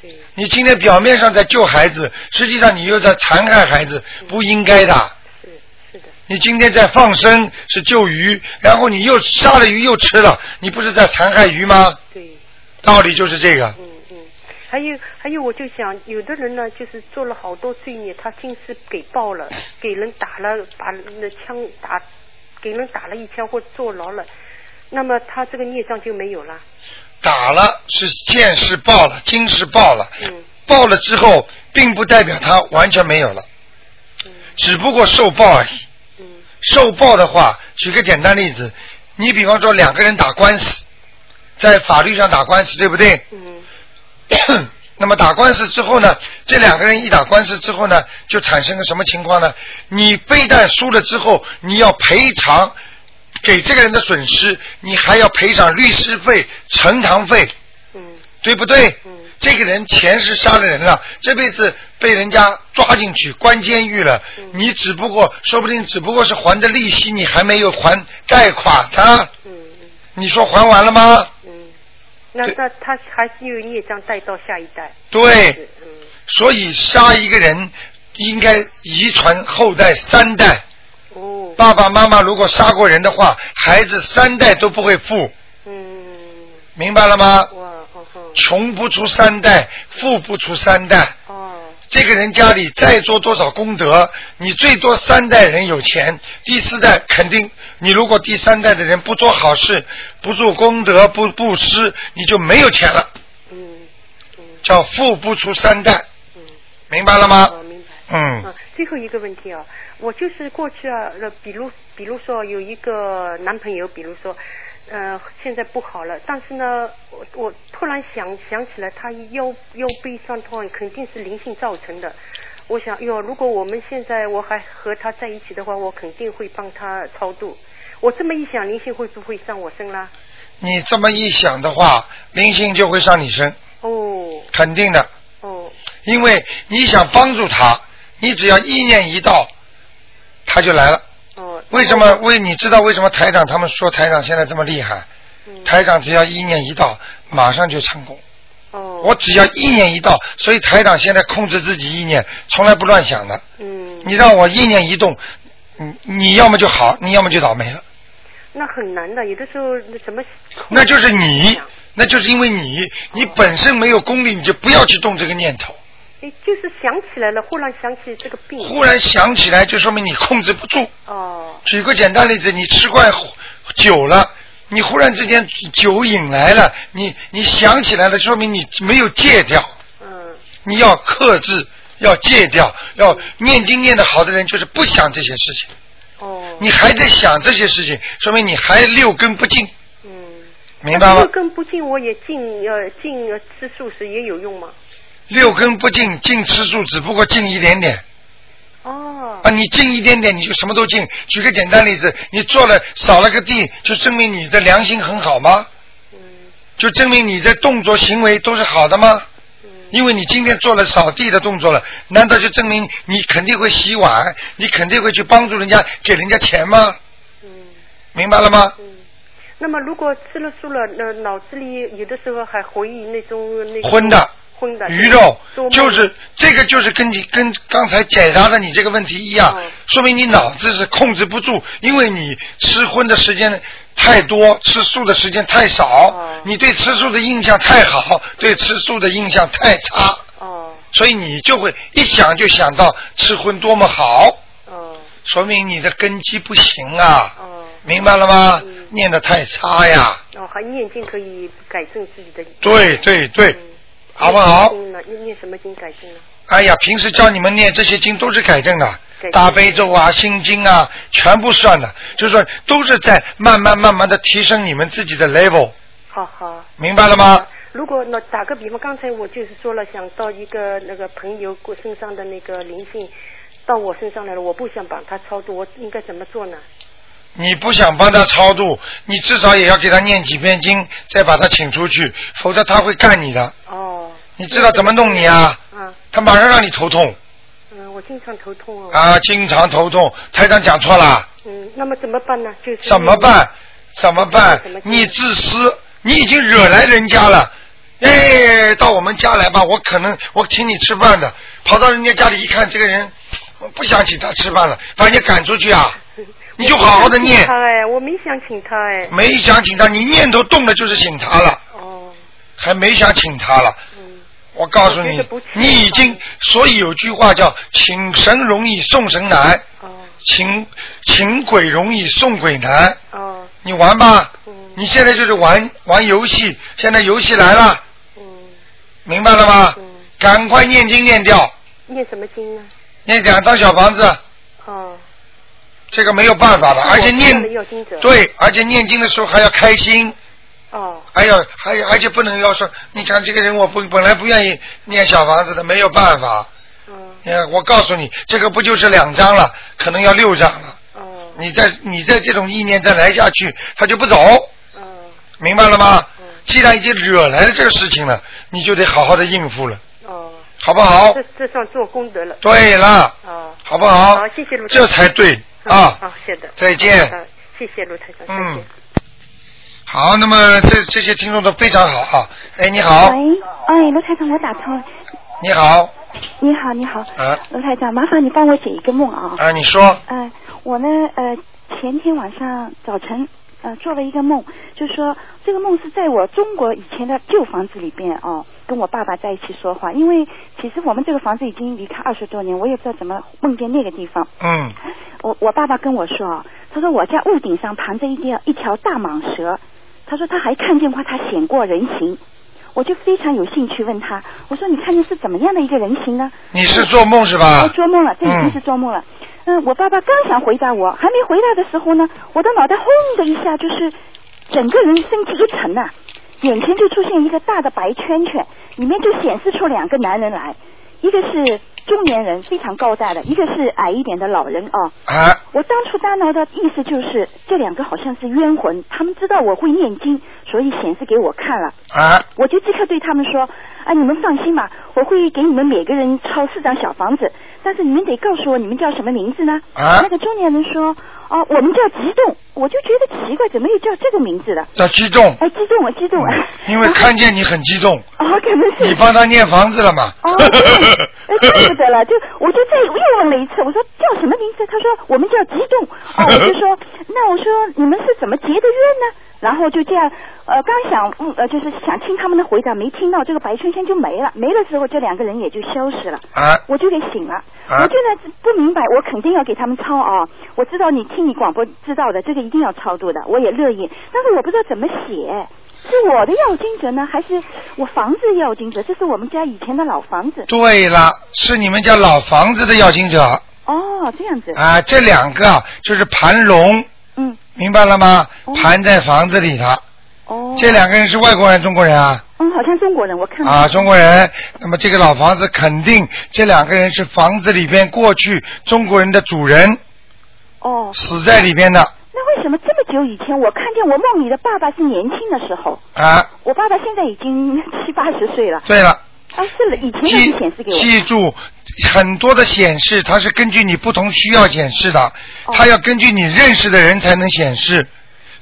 对你今天表面上在救孩子，实际上你又在残害孩子，不应该的。是是的你今天在放生是救鱼，然后你又杀了鱼又吃了，你不是在残害鱼吗？对。道理就是这个。嗯嗯，还有还有，我就想，有的人呢，就是做了好多罪孽，他今世给报了，给人打了，把那枪打，给人打了一枪或坐牢了，那么他这个孽障就没有了。打了是见识报了，今世报了，嗯报了之后，并不代表他完全没有了，嗯只不过受报而已。嗯受报的话，举个简单例子，你比方说两个人打官司，在法律上打官司，对不对？嗯那么打官司之后呢，这两个人一打官司之后呢，就产生个什么情况呢？你非但输了之后，你要赔偿给这个人的损失，你还要赔偿律师费、呈堂费，嗯对不对？嗯这个人前世杀了人了，这辈子被人家抓进去关监狱了，你只不过说不定只不过是还的利息，你还没有还贷款他，嗯嗯你说还完了吗？嗯，那对那他还是有孽障带到下一代。对，嗯所以杀一个人应该遗传后代三代。哦爸爸妈妈如果杀过人的话，孩子三代都不会富，嗯明白了吗？哇哦吼穷不出三代，富不出三代。哦这个人家里再做多少功德，你最多三代人有钱，第四代肯定你如果第三代的人不做好事，不做功德，不布施，你就没有钱了，嗯嗯叫富不出三代，嗯明白了吗？哦明白。嗯啊，最后一个问题啊，我就是过去啊，呃，比如比如说有一个男朋友，比如说，呃，现在不好了，但是呢，我我突然想想起来，他腰腰背酸痛肯定是灵性造成的。我想，哟，如果我们现在我还和他在一起的话，我肯定会帮他超度。我这么一想，灵性会不会上我身啦？你这么一想的话，灵性就会上你身，哦肯定的，哦因为你想帮助他，你只要意念一到，他就来了。哦。为什么？为你知道为什么台长他们说台长现在这么厉害？嗯台长只要意念一到，马上就成功。哦。我只要意念一到，所以台长现在控制自己意念，从来不乱想的。嗯。你让我意念一动，你你要么就好，你要么就倒霉了。那很难的，有的时候那怎么？那就是你，那就是因为你，你本身没有功力，你就不要去动这个念头。哎，就是想起来了，忽然想起这个病。忽然想起来，就说明你控制不住。哦。举个简单例子，你吃惯酒了，你忽然之间酒瘾来了，你你想起来了，说明你没有戒掉。嗯。你要克制，要戒掉，要念经念得好的人就是不想这些事情。哦。你还在想这些事情，说明你还六根不净。嗯。明白吗六？根不净，我也净呃净呃吃素食也有用吗？六根不净，净吃素只不过净一点点。哦。啊，你净一点点，你就什么都净。举个简单例子，你做了扫了个地，就证明你的良心很好吗？嗯。就证明你的动作行为都是好的吗？因为你今天做了扫地的动作了，难道就证明你肯定会洗碗，你肯定会去帮助人家，给人家钱吗？嗯。明白了吗？嗯那么如果吃了素了，那脑子里有的时候还回忆那种那种荤的荤的。鱼肉就是这个，就是跟你跟刚才解答的你这个问题一样，说明你脑子是控制不住，因为你吃荤的时间太多，吃素的时间太少，你对吃素的印象太好，对吃素的印象太差，哦。所以你就会一想就想到吃荤多么好，哦。说明你的根基不行啊，哦。明白了吗？念的太差呀，哦，还念经可以改正自己的。对对对，好不好？念念什么经改正呢？哎呀，平时教你们念这些经都是改正的大悲咒啊、心经啊，全部算的，就是说都是在慢慢慢慢的提升你们自己的 level，好好。明白了吗？如果那打个比方，刚才我就是说了，想到一个那个朋友过身上的那个灵性到我身上来了，我不想把他超度，我应该怎么做呢？你不想帮他超度，你至少也要给他念几遍经，再把他请出去，否则他会干你的。哦。你知道怎么弄你啊？啊。他马上让你头痛嗯，我经常头痛哦。啊，经常头痛。台长讲错了，嗯，那么怎么办呢？就是怎么办？怎么办？你自私，你已经惹来人家了。哎，到我们家来吧，我可能我请你吃饭的，跑到人家家里一看，这个人我不想请他吃饭了，把人家赶出去啊！你就好好的念他哎，我没想请他哎。没想请他，你念头动了就是请他了，哦。还没想请他了。我告诉你你已经，所以有句话叫“请神容易送神难”，请请鬼容易送鬼难。哦。你玩吧，你现在就是玩玩游戏，现在游戏来了，明白了吗？赶快念经念掉，念什么经呢？念两张小房子，哦。这个没有办法的，而且念。对，而且念经的时候还要开心。哦。还要还有，而且不能要说，你看这个人，我不本来不愿意念小房子的，没有办法。嗯。我告诉你，这个不就是两张了，可能要六张了。哦。你再你再这种意念再来下去，他就不走。嗯。明白了吗？既然已经惹来了这个事情了，你就得好好的应付了，哦，好不好这？这算做功德了。对了，哦，好不好？好，谢谢卢台这。才对嗯啊。好，谢的。再见谢谢卢台长。再嗯见。好，那么这这些听众都非常好啊。哎，你好，喂，哎，卢台长，我打通了。你好，你好，你好，啊卢台长，麻烦你帮我解一个梦啊。啊，你说，呃，我呢，呃，前天晚上早晨，呃，做了一个梦，就是说这个梦是在我中国以前的旧房子里边哦，跟我爸爸在一起说话。因为其实我们这个房子已经离开二十多年，我也不知道怎么梦见那个地方。嗯，我我爸爸跟我说啊，他说我家屋顶上盘着一条一条大蟒蛇，他说他还看见过它显过人形。我就非常有兴趣问他，我说你看见是怎么样的一个人形呢？你是做梦是吧我？做梦了，这已经嗯是做梦了。嗯，我爸爸刚想回答我，还没回答的时候呢，我的脑袋轰的一下，就是整个人身体一沉呐、眼前就出现一个大的白圈圈，里面就显示出两个男人来，一个是中年人，非常高大的，一个是矮一点的老人哦。啊，我当初大脑的意思就是，这两个好像是冤魂，他们知道我会念经，所以显示给我看了。啊，我就即刻对他们说：“啊，你们放心吧，我会给你们每个人抄四张小房子，但是你们得告诉我你们叫什么名字呢？”啊那个中年人说：“哦、我们叫激动。”我就觉得奇怪，怎么又叫这个名字了？叫激动，哎，激动啊，激动啊！因为看见你很激动，哦，可能是你帮他念房子了嘛？哦，对，哎，怪不得了，就我就再又问了一次，我说叫什么名字？他说我们叫激动。哦，我就说那我说你们是怎么结的约呢？然后就这样，呃，刚想嗯呃就是想听他们的回答，没听到，这个白圈圈就没了，没了之后这两个人也就消失了。啊，我就给醒了，啊我就在不明白，我肯定要给他们抄啊！我知道你听你广播知道的，这个一定要超度的，我也乐意，但是我不知道怎么写，是我的要经者呢，还是我房子要经者？这是我们家以前的老房子。对了，是你们家老房子的要经者哦，这样子。啊，这两个啊就是盘龙，嗯，明白了吗哦？盘在房子里的，哦。这两个人是外国人、中国人啊？嗯，好像中国人，我看到啊，中国人。那么这个老房子肯定这两个人是房子里边过去中国人的主人哦，死在里边的那为什么这么久以前，我看见我梦里的爸爸是年轻的时候？啊。我爸爸现在已经七八十岁了。对了，啊，是以前记显示给我。记住，很多的显示它是根据你不同需要显示的，哦它要根据你认识的人才能显示。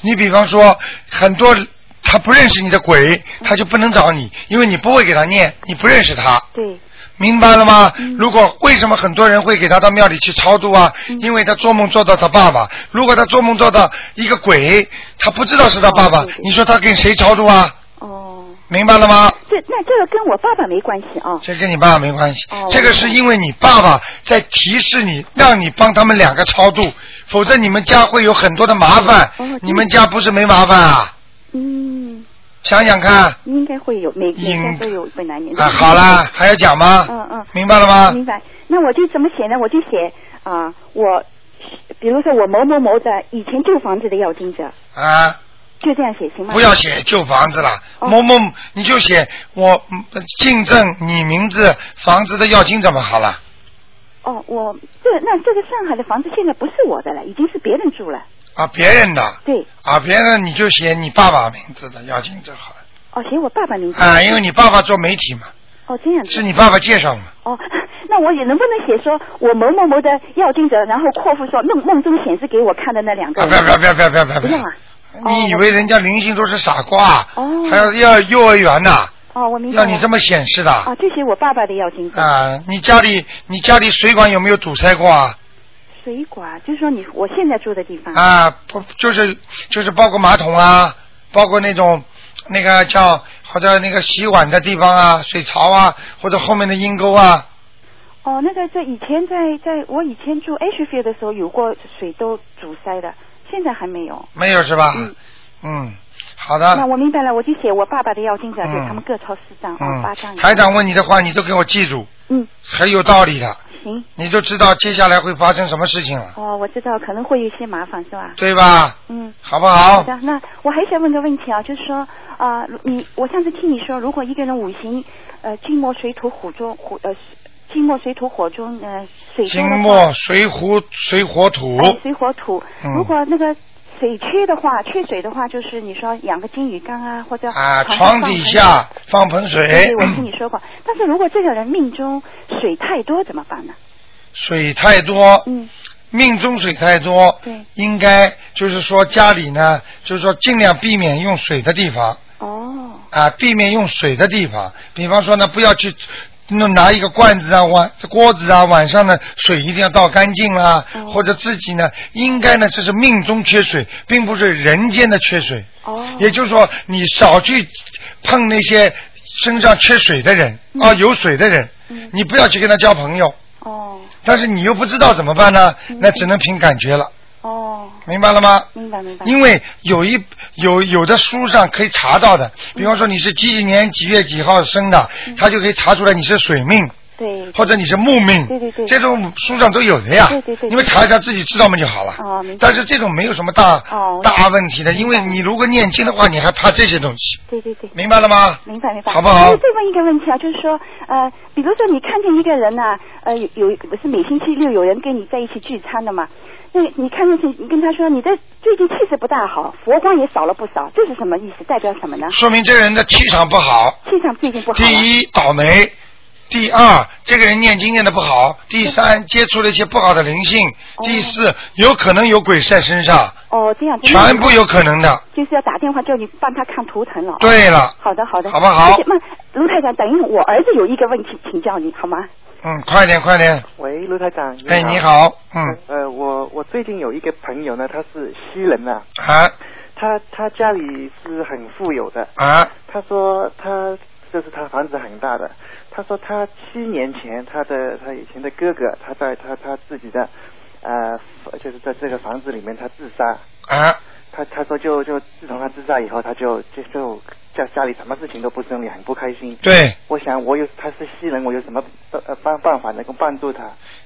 你比方说，很多他不认识你的鬼，他就不能找你，因为你不会给他念，你不认识他。对。明白了吗？嗯如果为什么很多人会给他到庙里去超度啊？嗯因为他做梦做到他爸爸。如果他做梦做到一个鬼，他不知道是他爸爸你说他跟谁超度啊？哦。明白了吗？这那这个跟我爸爸没关系啊。这跟你爸爸没关系，哦这个是因为你爸爸在提示你，让你帮他们两个超度，否则你们家会有很多的麻烦。哦你们家不是没麻烦啊？嗯，想想看应该会有，每天应该都有本来年的。啊，好啦，还要讲吗？嗯嗯。明白了吗？明白。那我就怎么写呢？我就写啊、我比如说我某某某的以前旧房子的要经者，啊，就这样写行吗？不要写旧房子了，哦某某你就写我嗯竞争你名字房子的要金怎么好了？哦，我这那这个上海的房子现在不是我的了，已经是别人住了。啊，别人的对，啊，别人你就写你爸爸名字的要金就好了哦，写我爸爸名字。啊，因为你爸爸做媒体嘛，哦这样子。是你爸爸介绍嘛。哦，那我也能不能写说我某某某的要金者，然后括弧说梦梦中显示给我看的那两个不要不要不要不要不要！不要啊！你以为人家灵性都是傻瓜？哦还要要幼儿园呐？哦，我明白。要你这么显示的？啊，这些我爸爸的要经者。啊，你家里你家里水管有没有堵塞过啊？水管，就是说你我现在住的地方。啊，不就是就是包括马桶啊，包括那种那个叫或者那个洗碗的地方啊，水槽啊，或者后面的阴沟啊。哦，那个在以前在在我以前住 H 的时候有过水都阻塞的，现在还没有。没有是吧？嗯嗯，好的。那我明白了，我就写我爸爸的要经者，嗯给他们各抄四张啊，八张。台长问你的话，你都给我记住，嗯，很有道理的，行。你就知道接下来会发生什么事情了，哦，我知道可能会有一些麻烦，是吧？对吧？嗯。好不好好？的，那我还想问个问题啊，就是说啊、你我上次听你说，如果一个人五行呃金木水土火中火呃金木水土火中呃水金木水火水火土，哎水火土，嗯。如果那个水缺的话，缺水的话，就是你说养个金鱼缸啊，或者啊，床底下放盆水。我 听你说过。但是如果这个人命中水太多怎么办呢？水太多，嗯，命中水太多，对，应该就是说家里呢，就是说尽量避免用水的地方。哦，啊，避免用水的地方，比方说呢，不要去。弄拿一个罐子啊，碗锅子啊，晚上呢水一定要倒干净啦，哦或者自己呢，应该呢这是命中缺水，并不是人间的缺水。哦，也就是说，你少去碰那些身上缺水的人，啊，有水的人，嗯你不要去跟他交朋友。哦，但是你又不知道怎么办呢？那只能凭感觉了，哦，明白了吗？明白明白。因为有一有有的书上可以查到的，比方说你是几几年几月几号生的，他就可以查出来你是水命。对，或者你是木命，对对对这种书上都有的呀。对对对你们查一下自己知道吗就好了。哦，明白。但是这种没有什么大、哦大问题的，因为你如果念经的话，你还怕这些东西，对对对，明白了吗？明白明白，好不好再问一个问题啊，就是说，呃，比如说你看见一个人呢、呃，有有不是每星期六有人跟你在一起聚餐的嘛？那你看上去，你跟他说你这最近气色不大好，佛光也少了不少，这是什么意思？代表什么呢？说明这个人的气场不好。气场最近不好、啊。第一，倒霉；第二，这个人念经念的不好；第三，接触了一些不好的灵性；第四，有可能有鬼在身上，哦，这样全部有可能的。就是要打电话叫你帮他看图腾了。对了好的好的，好不好那卢太长，等于我儿子有一个问题请教你好吗？嗯，快点，快点。喂，卢台长。哎，你。好，嗯，呃，我我最近有一个朋友呢，他是西人啊，啊他他家里是很富有的。啊他说他就是他房子很大的，他说他七年前他的他以前的哥哥，他在他他自己的呃就是在这个房子里面他自杀。啊他他说就就自从他自杀以后，他就就就家家里什么事情都不顺利，很不开心。对，我想我有他是西人，我有什么呃办办法能够帮助他？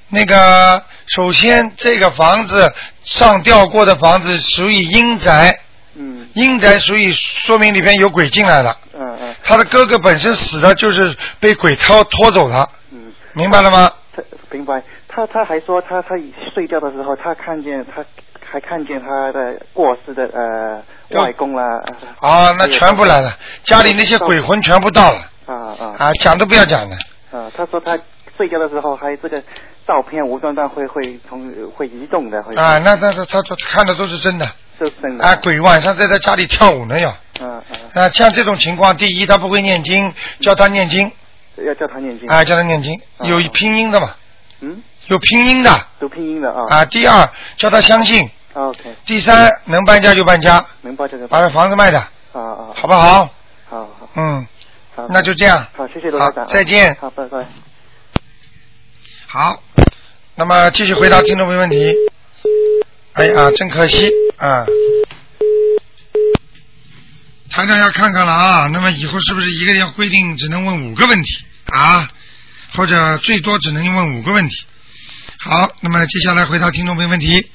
那个，首先这个房子上吊过的房子属于阴宅，嗯阴宅属于说明里边有鬼进来了。嗯嗯他的哥哥本身死的就是被鬼拖拖走了，嗯。明白了吗？他明白，他他还说他他睡觉的时候，他看见他还看见他的过世的呃外公啦。啊，那全部来了，家里那些鬼魂全部到了，啊啊。啊，讲都不要讲了，啊！他说他睡觉的时候还这个照片无端端会会从会移动的，会。啊，那那他他说看的都是真的，是真的。啊，鬼晚上在他家里跳舞呢要，嗯嗯，啊，像这种情况，第一他不会念经，叫他念经，要叫他念经。啊，叫他念经，啊。有拼音的嘛，嗯，有拼音的，有拼音的啊。啊，第二叫他相信，OK，第三能搬家就搬家，明白这个把这房子卖的，啊啊，好不好？好好。嗯，好，那就这样，好，谢谢罗好台长，再见。好，拜拜。好，那么继续回答听众朋友问题。哎呀，真可惜啊！台长要看看了啊，那么以后是不是一个人要规定只能问五个问题？啊，或者最多只能问五个问题？好，那么接下来回答听众朋友问题。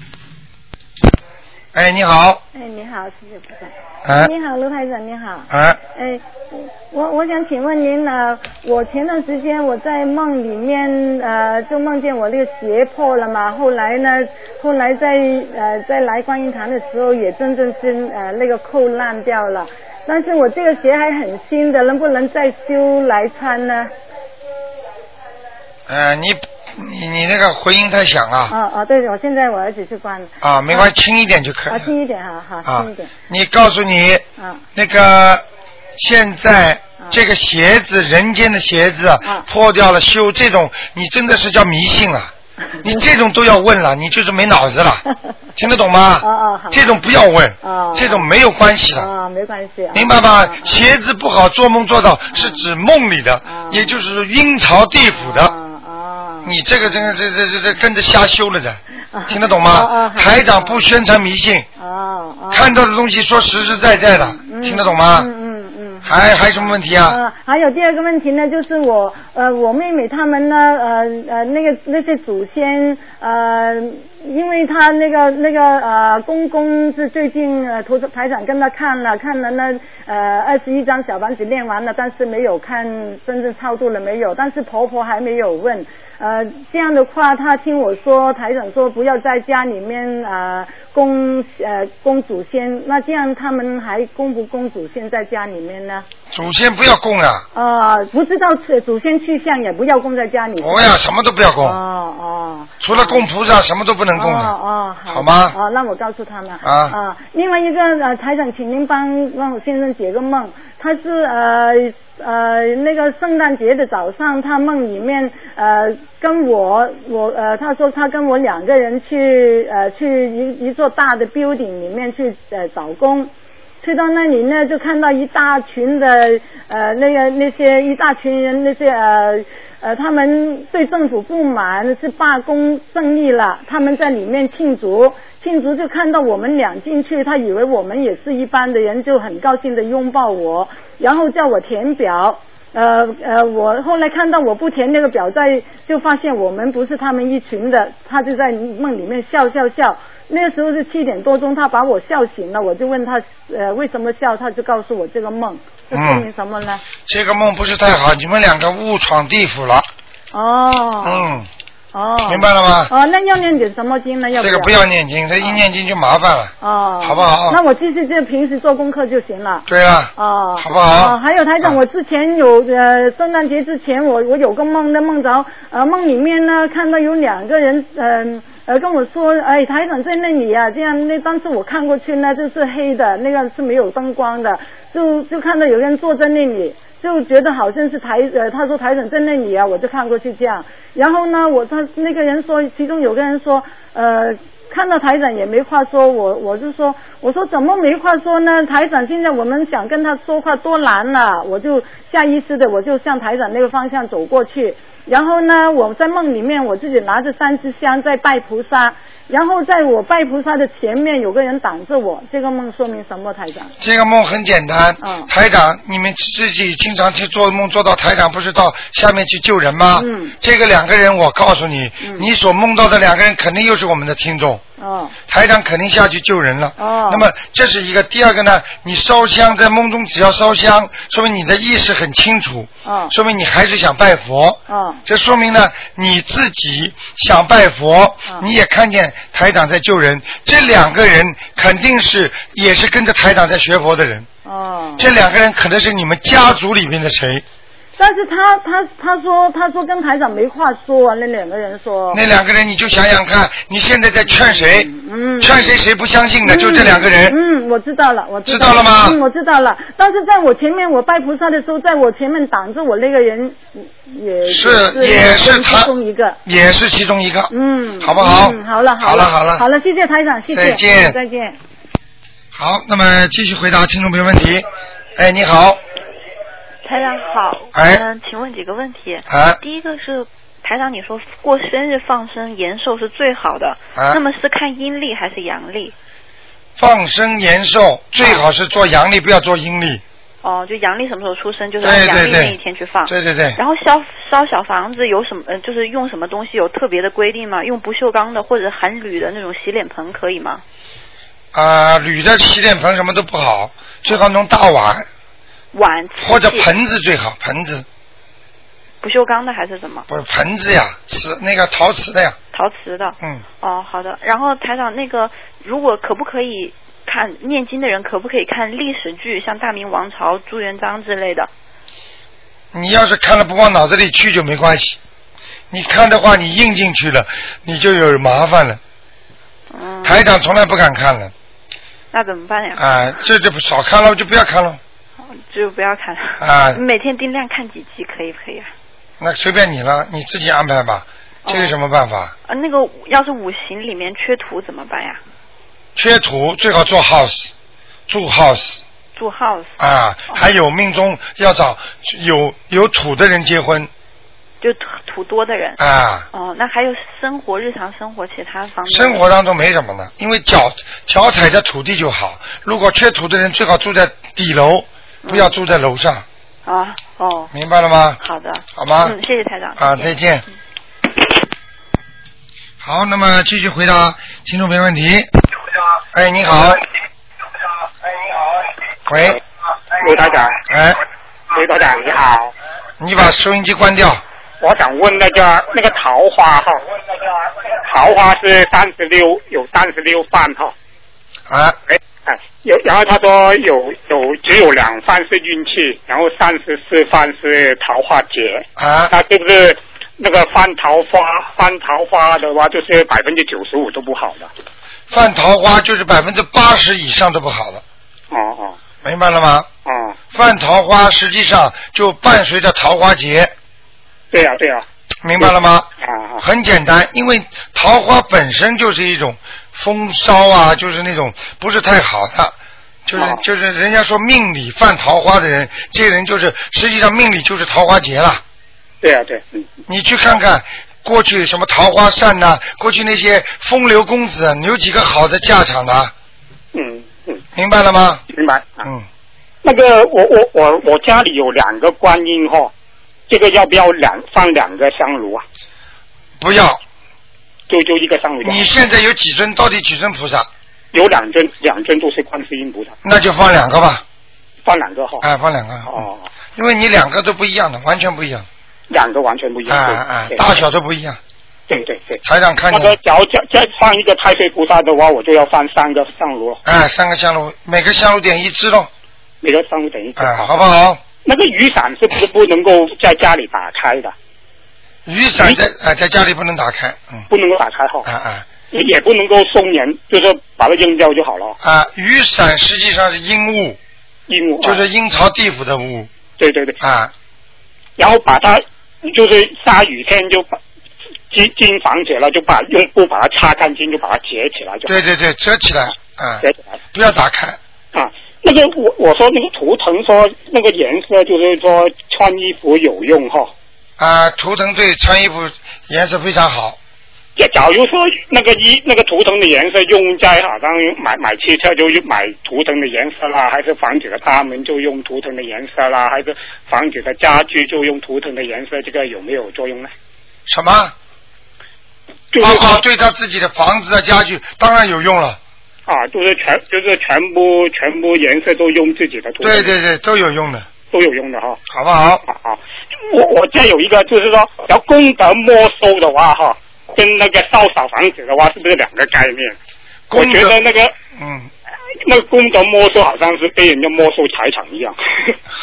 哎，你好，哎，你好，谢谢部长。哎你好，卢台长，你好。哎，哎，我我想请问您呢，我前段时间我在梦里面呃，就梦见我那个鞋破了嘛，后来呢，后来在呃在来观音堂的时候也真正是呃那个扣烂掉了，但是我这个鞋还很新的，能不能再修来穿呢？呃，你你你那个回音太响了哦哦，对，我现在我儿子去关了。啊，没关系，轻一点就可以轻一点哈，好，啊轻一点。。你告诉你，啊那个现在这个鞋子，人间的鞋子啊破掉了修，这种你真的是叫迷信了！你这种都要问了，你就是没脑子了，听得懂吗？哦哦好这种不要问哦，这种没有关系的，啊，没关系啊。明白吗啊？鞋子不好，做梦做到是指梦里的，也就是说阴曹地府的。啊你这个真的这这这这跟着瞎修了的，啊听得懂吗？台长不宣传迷信。看到的东西说实实在在的，听得懂吗？嗯嗯嗯。还还有什么问题啊？呃，还有第二个问题呢，就是我呃我妹妹他们呢呃呃那个那些祖先呃，因为他那个那个呃公公是最近呃图台长跟他看了看了那呃二十一张小房子练完了，但是没有看真正超度了没有，但是婆婆还没有问。呃，这样的话，他听我说，台长说不要在家里面呃供呃供祖先，那这样他们还供不供祖先在家里面呢？祖先不要供啊，啊、不知道是祖先去向也不要供在家里。不要什么都不要供，哦哦。除了供菩萨什么都不能供的。哦哦，好吗哦，那我告诉他们。啊啊，另外一个呃，台长，请您帮让我先生解个梦。他是呃呃那个圣诞节的早上，他梦里面呃跟我我呃他说他跟我两个人去呃去一一座大的 building 里面去呃找工。去到那里呢，就看到一大群的呃那个那些一大群人，那些呃呃他们对政府不满，是罢工胜利了，他们在里面庆祝，庆祝就看到我们俩进去，他以为我们也是一般的人，就很高兴的拥抱我，然后叫我填表。呃呃，我后来看到我不填那个表，在就发现我们不是他们一群的，他就在梦里面笑笑笑。那个时候是七点多钟，他把我笑醒了，我就问他呃为什么笑，他就告诉我这个梦，这说明什么呢？这个梦不是太好，你们两个误闯地府了。哦嗯，哦，明白了吗哦，那要念点什么经呢？要？这个不要念经，这一念经就麻烦了。哦，好不好那我继续就平时做功课就行了。对了，哦，好不好哦，还有台长，我之前有呃，圣诞节之前我我有个梦呢，梦着呃梦里面呢看到有两个人嗯。呃，呃跟我说，哎，台长在那里啊，这样那当时我看过去呢，就是黑的，那个是没有灯光的，就就看到有人坐在那里，就觉得好像是台呃，他说台长在那里啊，我就看过去这样，然后呢，我他那个人说，其中有个人说，呃。看到台长也没话说，我我就说，我说怎么没话说呢？台长现在我们想跟他说话多难了，我就下意识的我就向台长那个方向走过去，然后呢，我在梦里面我自己拿着三支香在拜菩萨，然后在我拜菩萨的前面有个人挡着我，这个梦说明什么？台长？这个梦很简单。嗯台长，你们自己经常去做梦做到台长，不是到下面去救人吗？嗯。这个两个人，我告诉你，你所梦到的两个人肯定又是我们的听众。哦台长肯定下去救人了。哦那么这是一个，第二个呢，你烧香在梦中只要烧香，说明你的意识很清楚，哦说明你还是想拜佛。哦这说明呢，你自己想拜佛，你也看见台长在救人，这两个人肯定是也是跟着台长在学佛的人。哦。这两个人可能是你们家族里面的谁？但是他他他说他说跟台长没话说啊，那两个人说。那两个人你就想想看，你现在在劝谁？嗯。劝谁谁不相信的？就这两个人。嗯，我知道了，我知道了吗嗯，我知道了。但是在我前面，我拜菩萨的时候，在我前面挡着我那个人，也是也也是他其中一个。也是其中一个。嗯，好不好嗯，好了，好了，好了好了，谢谢台长，谢谢，再见嗯再见。好，那么继续回答听众朋友问题。哎，你好，台长好，哎嗯、请问几个问题。哎第一个是台长，你说过生日放生延寿是最好的，哎那么是看阴历还是阳历？放生延寿最好是做阳历，不要做阴历。哦，就阳历什么时候出生，就是阳历那一天去放。对对对然后烧烧小房子有什么，呃，就是用什么东西有特别的规定吗？用不锈钢的或者含铝的那种洗脸盆可以吗？啊、铝的洗脸盆什么都不好，最好弄大碗碗或者盆子最好，盆子不锈钢的还是什么？不是盆子呀，瓷那个陶瓷的呀。陶瓷的。嗯，哦，好的。然后台长，那个如果可不可以看念经的人，可不可以看历史剧，像大明王朝、朱元璋之类的？你要是看了不往脑子里去就没关系，你看的话你印进去了，你就有麻烦了。嗯。台长从来不敢看了，那怎么办呀？啊、这就不少看了，就不要看了，就不要看了。啊每天定量看几集可以不可以啊？那随便你了，你自己安排吧，这有什么办法？啊，那个要是五行里面缺土怎么办呀？缺土最好做 house，住 house 住 house 啊，还有命中要找有有土的人结婚就土土多的人。啊。哦，那还有生活日常生活其他方面。生活当中没什么的，因为脚脚踩着土地就好。如果缺土的人，最好住在底楼，不要住在楼上，啊，哦，明白了吗？好的。好吗？嗯，谢谢台长。啊，再见。好，那么继续回答听众朋友问题。哎，你好。喂，卢台长，哎，卢台长你好，你把收音机关掉。我想问那个那个桃花哈，桃花是三十六，有三十六瓣哈，啊，哎哎，有，然后他说有有只有两番是运气，然后三十四番是桃花劫，啊，那是不是那个翻桃花翻桃花的话，就是百分之九十五都不好的？犯桃花就是百分之八十以上都不好了，哦哦明白了吗？哦，犯桃花实际上就伴随着桃花劫，对呀、对呀、明白了吗？啊啊很简单，因为桃花本身就是一种风骚啊，就是那种不是太好的，就是、哦就是人家说命里犯桃花的人，这个人就是实际上命里就是桃花劫了。对啊、对，嗯你去看看过去什么桃花扇呐、过去那些风流公子，你有几个好的下场的？嗯嗯，明白了吗？明白。啊、嗯，那个我我我我家里有两个观音哈，这个要不要两放两个香炉啊？不要。就就一个香炉。你现在有几尊？到底几尊菩萨？有两尊，两尊都是观世音菩萨，那就放两个吧。放两个哈。哎，放两个。哦，因为你两个都不一样的，完全不一样。两个完全不一样。哎哎，大小都不一样。对对对。台长看见那个，假如再再放一个太岁菩萨的话，我就要放三个香炉了，哎，三个香炉，每个香炉点一支喽，每个香炉点一支。哎，好不好？那个雨伞是不是不能够在家里打开的？雨伞在哎在家里不能打开，嗯，不能够打开哈。啊啊。也也不能够松严，就是把它扔掉就好了。啊，雨伞实际上是阴物，阴物就是阴曹地府的物对对对，啊，然后把它就是下雨天就把进进房子了，就把用布把它擦干净，就把它结起来就对对对，折起来啊，折起来。不要打开，啊。那个我我说那个图腾说那个颜色就是说穿衣服有用哈。啊，图腾对穿衣服颜色非常好，假假如说那个衣那个图腾的颜色用在好像买买汽车就用买图腾的颜色啦，还是房子的大门就用图腾的颜色啦，还是房子的家具就用图腾的颜色，这个有没有作用呢？什么？就是哦哦，对他自己的房子啊家具当然有用了，啊，就是全就是全部全部颜色都用自己的图腾，对对对，都有用的，都有用的哈。好不好？好好，我我这有一个就是说，要功德没收的话哈，跟那个烧小房子的话是不是两个概念？我觉得那个嗯，那个功德没收好像是被人家没收财产一样，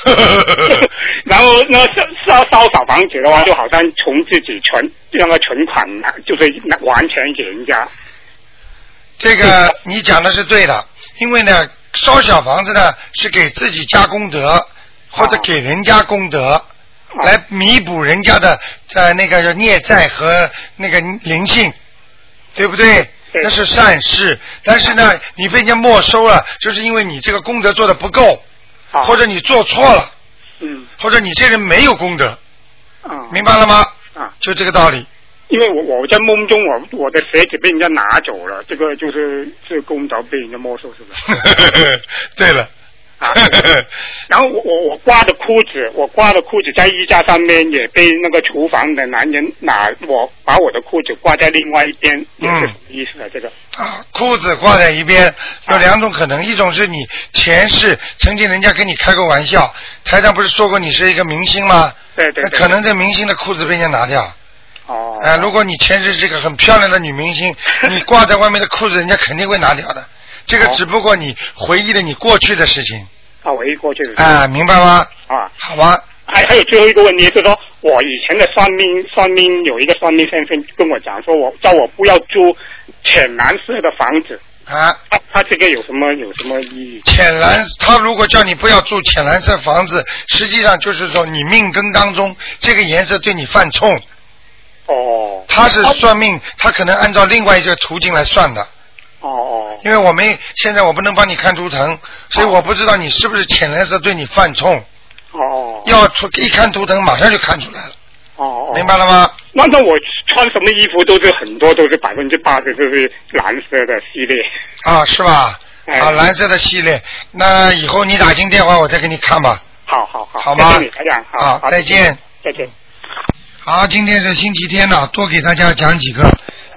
然后那烧烧烧小房子的话，就好像从自己存那个存款拿，就是拿完全给人家。这个你讲的是对的，因为呢，烧小房子呢是给自己加功德，或者给人家功德，来弥补人家的呃那个孽债和那个灵性，对不对？那是善事，但是呢，你被人家没收了，就是因为你这个功德做的不够，或者你做错了，嗯或者你这人没有功德，啊明白了吗？啊，就这个道理。因为我我在梦中我我的鞋子被人家拿走了，这个就是这个功德被人家没收，是不是？对了，啊，然后我我我挂的裤子，我挂的裤子在衣架上面也被那个厨房的男人拿我把我的裤子挂在另外一边，也是什么意思啊？这个啊，裤子挂在一边，有两种可能，一种是你前世曾经人家跟你开过玩笑，台上不是说过你是一个明星吗？对对对，那可能这明星的裤子被人家拿掉。哦。哎、如果你前世是个很漂亮的女明星，你挂在外面的裤子，人家肯定会拿掉的。这个只不过你回忆了你过去的事情，啊，我一过去的啊，明白吗？啊，好吧。还还有最后一个问题是说，我以前的算命算命有一个算命先生跟我讲说，我叫我不要租浅蓝色的房子。啊，他他这个有什么有什么意义？浅蓝，他如果叫你不要住浅蓝色房子，实际上就是说你命根当中这个颜色对你犯冲。哦。他是算命，他可能按照另外一个途径来算的。哦哦。因为我们现在我不能帮你看图腾，所以我不知道你是不是浅蓝色对你犯冲。哦。要出一看图腾，马上就看出来了。哦。明白了吗？那那我穿什么衣服都是很多都是百分之八十都是蓝色的系列。啊，是吧？哎啊，蓝色的系列，那以后你打进电话，我再给你看吧。好好好，好吗好再见，再见。好，今天是星期天呢，多给大家讲几个。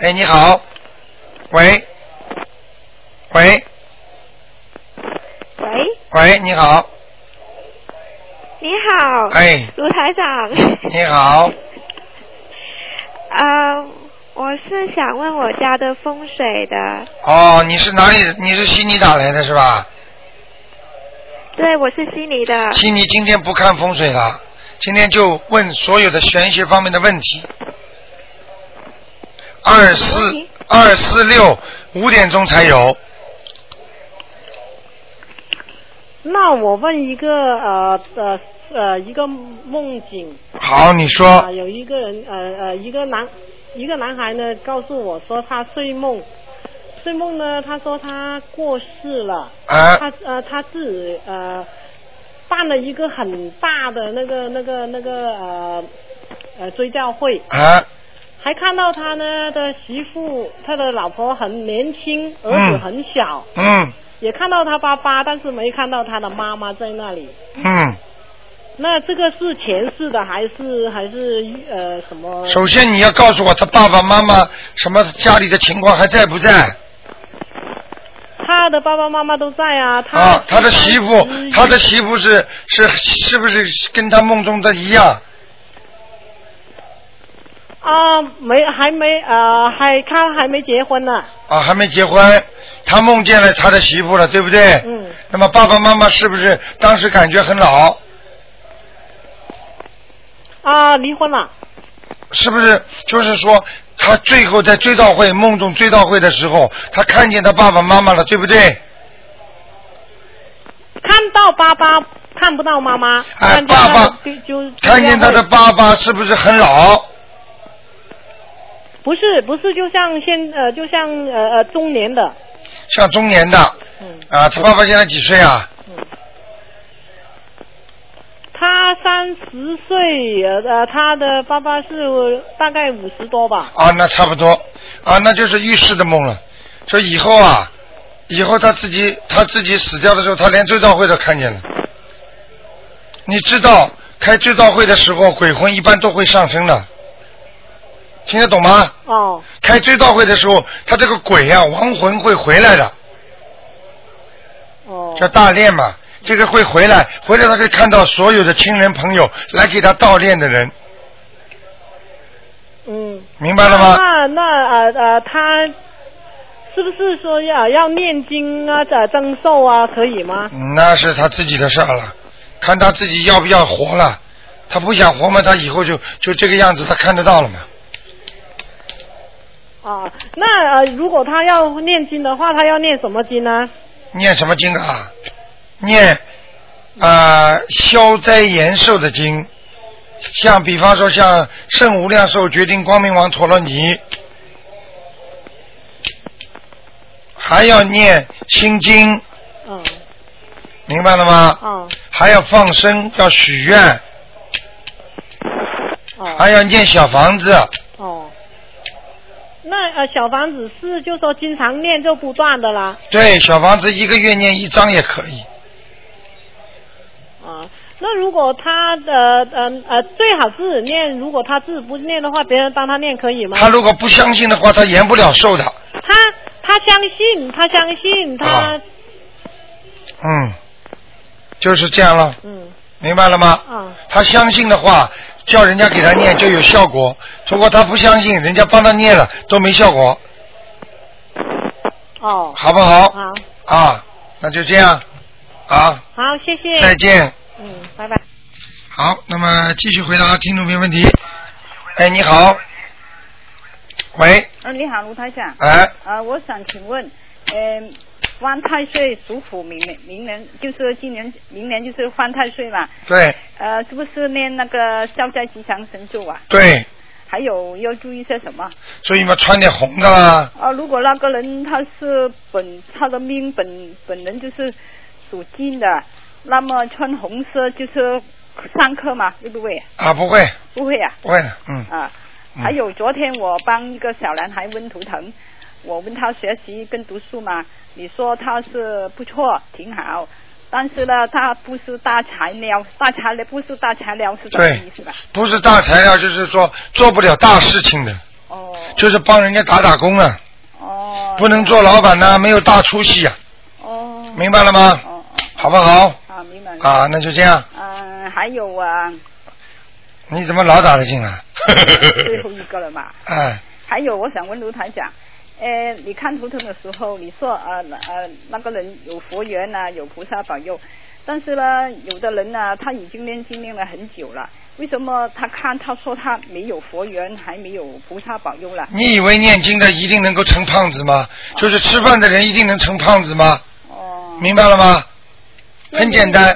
哎，你好，喂，喂，喂，喂，你好，你好，哎卢台长，你好，呃，我是想问我家的风水的。哦，你是哪里？你是悉尼打来的是吧？对，我是悉尼的。悉尼今天不看风水了，今天就问所有的玄学方面的问题。二四二四六五点钟才有。那我问一个呃呃呃一个梦境。好你说。啊、有一个人呃呃一个男一个男孩呢告诉我说他睡梦，睡梦呢他说他过世了，啊他呃他自己呃办了一个很大的那个那个那个呃呃追悼会。啊还看到他呢的媳妇，他的老婆很年轻，儿子嗯。很小，嗯也看到他爸爸，但是没看到他的妈妈在那里。嗯，那这个是前世的还是还是呃什么？首先你要告诉我他爸爸妈妈什么家里的情况还在不在？他的爸爸妈妈都在啊，他、啊，他的媳妇，他的媳妇是是是不是跟他梦中的一样？啊没还没呃还他还没结婚呢。啊，还没结婚，他梦见了他的媳妇了，对不对？嗯。那么爸爸妈妈是不是当时感觉很老？啊离婚了。是不是？就是说，他最后在追悼会梦中追悼会的时候，他看见他爸爸妈妈了，对不对？看到爸爸看不到妈妈。哎，看见爸爸就就看见他的爸爸是不是很老？不是不是，就像现呃就像呃呃中年的。像中年的。嗯。啊，他爸爸现在几岁啊？他三十岁，呃，他的爸爸是大概五十多吧。啊，那差不多啊，那就是预示的梦了。说以后啊，以后他自己他自己死掉的时候，他连追悼会都看见了。你知道开追悼会的时候，鬼魂一般都会上升的，听得懂吗？哦。开追悼会的时候，他这个鬼啊，亡魂会回来的。哦。叫大殓嘛，这个会回来，回来他可以看到所有的亲人朋友来给他悼念的人，嗯。明白了吗？那那呃呃，他是不是说要要念经啊、呃增寿啊，可以吗？那是他自己的事儿了，看他自己要不要活了。他不想活嘛，他以后就就这个样子，他看得到了嘛。啊，那呃，如果他要念经的话，他要念什么经呢？念什么经啊？念啊、呃消灾延寿的经，像比方说像圣无量寿决定光明王陀罗尼，还要念心经，嗯。明白了吗？嗯。还要放生，要许愿，还要念小房子，哦。那呃，小房子是就说经常念就不断的啦。对，小房子一个月念一张也可以。啊，那如果他呃呃呃最好自己念，如果他自己不念的话，别人帮他念可以吗？他如果不相信的话，他延不了寿的。他他相信，他相信他、嗯，就是这样了。嗯。明白了吗？嗯。他相信的话，叫人家给他念就有效果；如果他不相信，人家帮他念了都没效果，哦。好不好？好。啊，那就这样啊，好，谢谢。再见。嗯，拜拜。好，那么继续回答听众朋友问题。哎，你好。喂，呃，你好，卢台长。哎。啊，我想请问，呃，犯太岁属虎，明年明年就是今年明年就是犯太岁嘛？对呃，是不是念那个消灾吉祥神咒啊？对，还有要注意些什么？所以嘛，穿点红的啦，啊，如果那个人他是本他的命本本人就是属金的，那么穿红色就是上课嘛，会不会？啊，不会，不会啊。不会的，嗯。啊，嗯还有昨天我帮一个小男孩温图腾，我问他学习跟读书嘛，你说他是不错，挺好，但是呢，他不是大材料，大材料不是大材料是什么意思吧？不是大材料，就是说做不了大事情的。哦。就是帮人家打打工啊。哦。不能做老板呐、没有大出息啊。哦。明白了吗？哦好不好？啊，明白了。啊，那就这样。嗯、还有啊，你怎么老打得进来？最后一个了嘛。哎，还有，我想问卢台长，呃，你看图腾的时候，你说呃呃那个人有佛缘呐、有菩萨保佑，但是呢，有的人呢，他已经念经念了很久了，为什么他看他说他没有佛缘，还没有菩萨保佑了？你以为念经的一定能够成胖子吗？就是吃饭的人一定能成胖子吗？哦。明白了吗？很简单，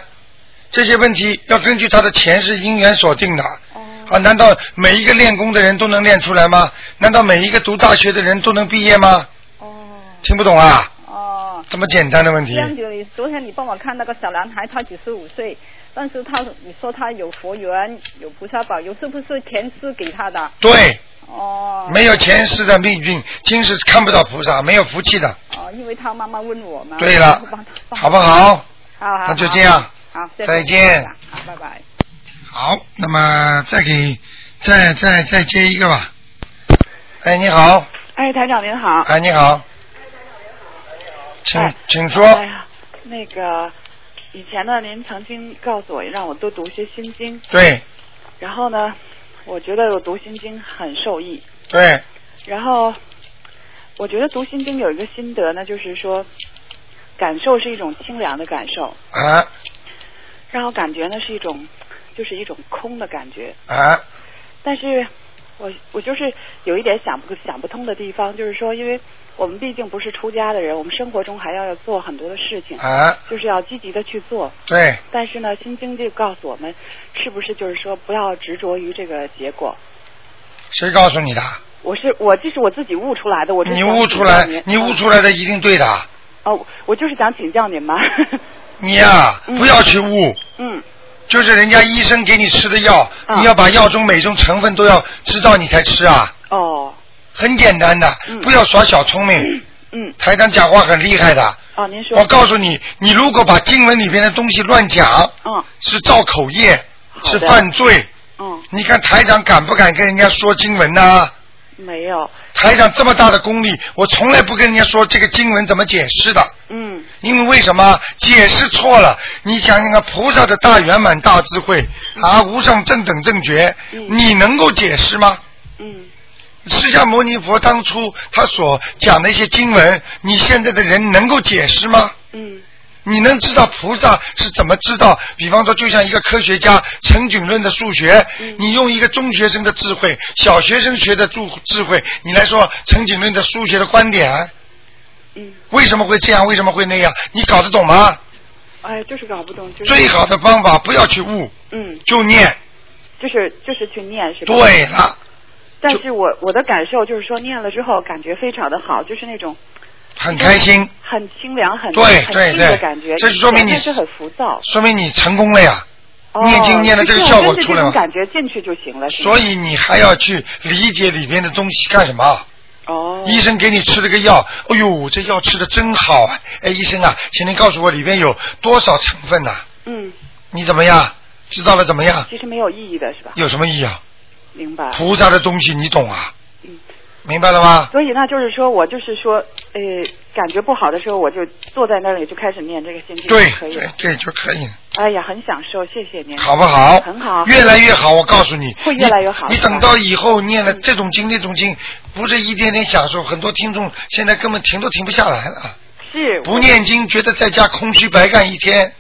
这些问题要根据他的前世因缘所定的。哦啊，难道每一个练功的人都能练出来吗？难道每一个读大学的人都能毕业吗？哦听不懂啊？哦。这么简单的问题这。样子，昨天你帮我看那个小男孩，他九十五岁，但是他你说他有佛缘，有菩萨保佑，是不是前世给他的？对，哦。没有前世的命运，今世看不到菩萨，没有福气的。哦，因为他妈妈问我嘛。对了 好不好？好好。那就这样好。再见。好，拜拜。好，那么再给再再再接一个吧。哎，你好，哎，台长您好。哎，你好，请哎请说。哎呀，那个以前呢，您曾经告诉我让我多读些心经，对然后呢，我觉得我读心经很受益。对，然后我觉得读心经有一个心得呢，就是说感受是一种清凉的感受，啊让我感觉呢是一种就是一种空的感觉。啊但是我我就是有一点想不想不通的地方，就是说，因为我们毕竟不是出家的人，我们生活中还要要做很多的事情，啊，就是要积极的去做。对，但是呢，《心经》就告诉我们，是不是就是说不要执着于这个结果？谁告诉你的？我是我这是我自己悟出来的，我这你悟出来你悟出来的一定对的。哦，我就是想请教您嘛。你呀、不要去悟。嗯。就是人家医生给你吃的药，你要把药中每种成分都要知道你才吃啊。哦。很简单的，不要耍小聪明。嗯。台长讲话很厉害的。哦，您说。我告诉你，你如果把经文里边的东西乱讲，嗯，是造口业，是的犯罪。嗯。你看台长敢不敢跟人家说经文呢？没有。台长这么大的功力，我从来不跟人家说这个经文怎么解释的。嗯。因为为什么解释错了？你想想看，菩萨的大圆满、大智慧啊，无上正等正觉，你能够解释吗？嗯。释迦牟尼佛当初他所讲的一些经文，你现在的人能够解释吗？嗯。你能知道菩萨是怎么知道？比方说，就像一个科学家陈景润的数学，你用一个中学生的智慧、小学生学的智智慧，你来说陈景润的数学的观点，嗯，为什么会这样？为什么会那样？你搞得懂吗？哎，就是搞不懂，就是最好的方法不要去悟，嗯，就念。就是就是去念是吧？对了。但是我我的感受就是说，念了之后感觉非常的好，就是那种很开心，很清凉、很对对对感觉。这就说明你是很浮躁。说明你成功了呀。哦念经念的这个效果出来了感觉进去就行了。所以你还要去理解里面的东西干什么？哦。医生给你吃了个药，哎呦，这药吃的真好啊！哎，医生啊，请您告诉我里面有多少成分呐、嗯，你怎么样？知道了怎么样？其实没有意义的是吧？有什么意义啊？明白。菩萨的东西你懂啊？嗯明白了吗？所以那，就是说我就是说，呃，感觉不好的时候，我就坐在那里就开始念这个心经，对可以。对对就可以了，哎呀，很享受，谢谢您，好不好？很好，越来越好，我告诉你，会越来越好你你等到以后念了这种经那种经，不是一点点享受，很多听众现在根本停都停不下来了。是不念经，觉得在家空虚白干一天，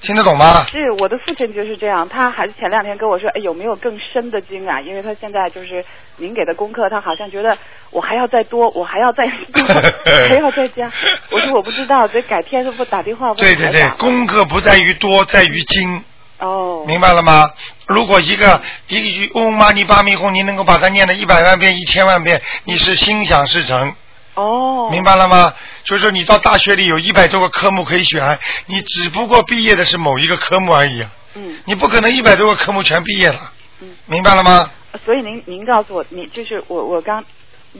听得懂吗？是我的父亲就是这样，他还是前两天跟我说，哎，有没有更深的经啊？因为他现在就是您给的功课，他好像觉得我还要再多，我还要再还要再加。我说我不知道，得改天是不打电话问对对对功课不在于多，在于精。哦。明白了吗？如果一个一个句嗡嘛呢叭咪吽，你能够把它念了一百万遍、一千万遍，你是心想事成。哦。明白了吗？就是说你到大学里有一百多个科目可以选，你只不过毕业的是某一个科目而已。嗯。你不可能一百多个科目全毕业了。嗯。明白了吗？所以您您告诉我，你就是我我刚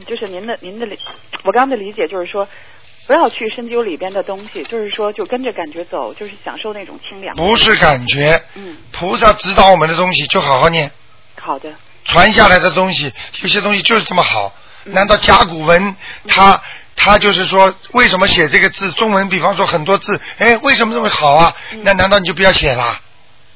就是您的您的理，我刚刚的理解就是说，不要去深究里边的东西，就是说就跟着感觉走，就是享受那种清凉。不是感觉。嗯。菩萨指导我们的东西就好好念，好的。传下来的东西，有些东西就是这么好。嗯难道甲骨文它它就是说为什么写这个字？中文比方说很多字，哎，为什么这么好啊？嗯那难道你就不要写啦？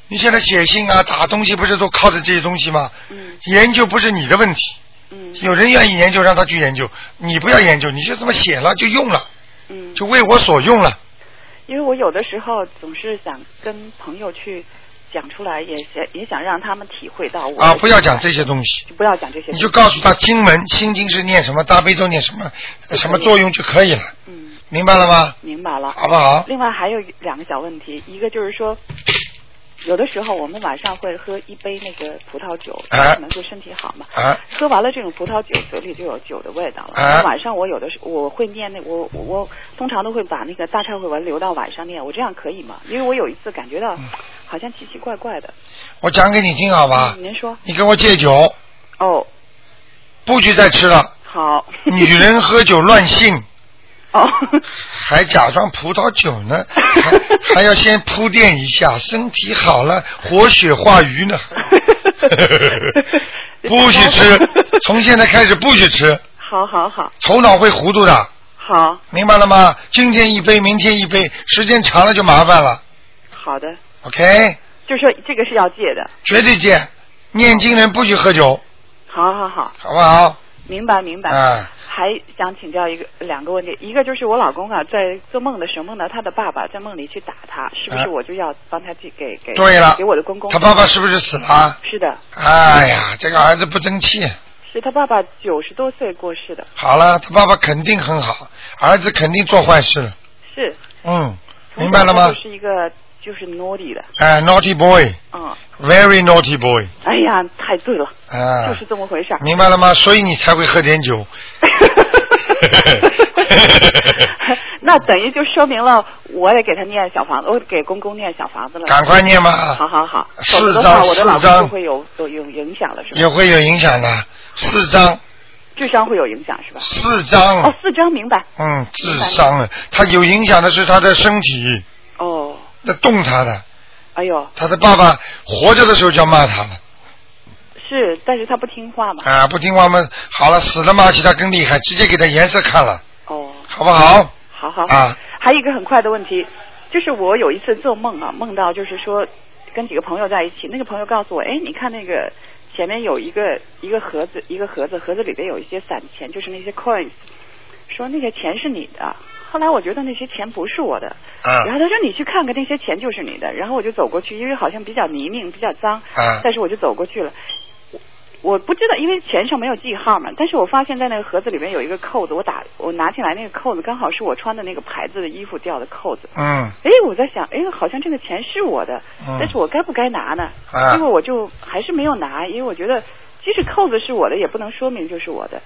你现在写信啊、打东西不是都靠着这些东西吗？嗯。研究不是你的问题，嗯有人愿意研究，让他去研究，你不要研究，你就这么写了就用了，嗯，就为我所用了。因为我有的时候总是想跟朋友去讲出来，也想也想让他们体会到我啊，不要讲这些东西，就不要讲这些，你就告诉他经文、心经是念什么，大悲咒念什么，呃什么作用就可以了。嗯，明白了吗？明白了，好不好？另外还有两个小问题，一个就是说，有的时候我们晚上会喝一杯那个葡萄酒，啊可能对身体好嘛。啊喝完了这种葡萄酒，嘴里就有酒的味道了。啊晚上我有的时我会念那我我我通常都会把那个大忏悔文留到晚上念，我这样可以吗？因为我有一次感觉到好像奇奇怪怪的。我讲给你听好吧？嗯您说。你跟我戒酒，哦，不许再吃了。好。女人喝酒乱性。哦。还假装葡萄酒呢，还 还要先铺垫一下，身体好了，活血化瘀呢。不许吃，从现在开始不许吃，好好好头脑会糊涂的，好明白了吗？今天一杯，明天一杯，时间长了就麻烦了。好的，OK，就说这个是要戒的。绝对戒，念经人不许喝酒，好好好，好不好？明白明白。啊还想请教一个两个问题，一个就是我老公啊，在做梦的时候梦到他的爸爸在梦里去打他，是不是啊我就要帮他去给给对了给我的公公？他爸爸是不是死了？是的，哎呀，这个儿子不争气。是他爸爸九十多岁过世的，好了，他爸爸肯定很好，儿子肯定做坏事了。是嗯，明白了吗就？是一个就是 naughty 的，哎，naughty boy，very 嗯，naughty boy，哎呀，太对了，啊，就是这么回事儿。明白了吗？所以你才会喝点酒。那等于就说明了，我得给他念小房子，我给公公念小房子了。赶快念吧好好好，四张我的老四张公就会有有有影响了，是吧？也会有影响的，四张，智商会有影响是吧？四张哦，四张明白。嗯，智商啊，他有影响的是他的身体，哦，在动他的，哎呦，他的爸爸活着的时候就要骂他了，是，但是他不听话嘛。啊，不听话嘛，好了，死了骂起他更厉害，直接给他颜色看了，哦，好不好？好好。啊，还有一个很快的问题，就是我有一次做梦啊，梦到就是说跟几个朋友在一起，那个朋友告诉我，哎，你看那个前面有一个一个盒子，一个盒子，盒子里边有一些散钱，就是那些 coins，说那些钱是你的。后来我觉得那些钱不是我的，啊然后他说你去看看那些钱就是你的，然后我就走过去，因为好像比较泥泞，比较脏，啊但是我就走过去了。我我不知道，因为钱上没有记号嘛，但是我发现在那个盒子里面有一个扣子，我打我拿起来那个扣子刚好是我穿的那个牌子的衣服掉的扣子。嗯，哎，我在想，哎，好像这个钱是我的，嗯但是我该不该拿呢？啊结果我就还是没有拿，因为我觉得即使扣子是我的，也不能说明就是我的。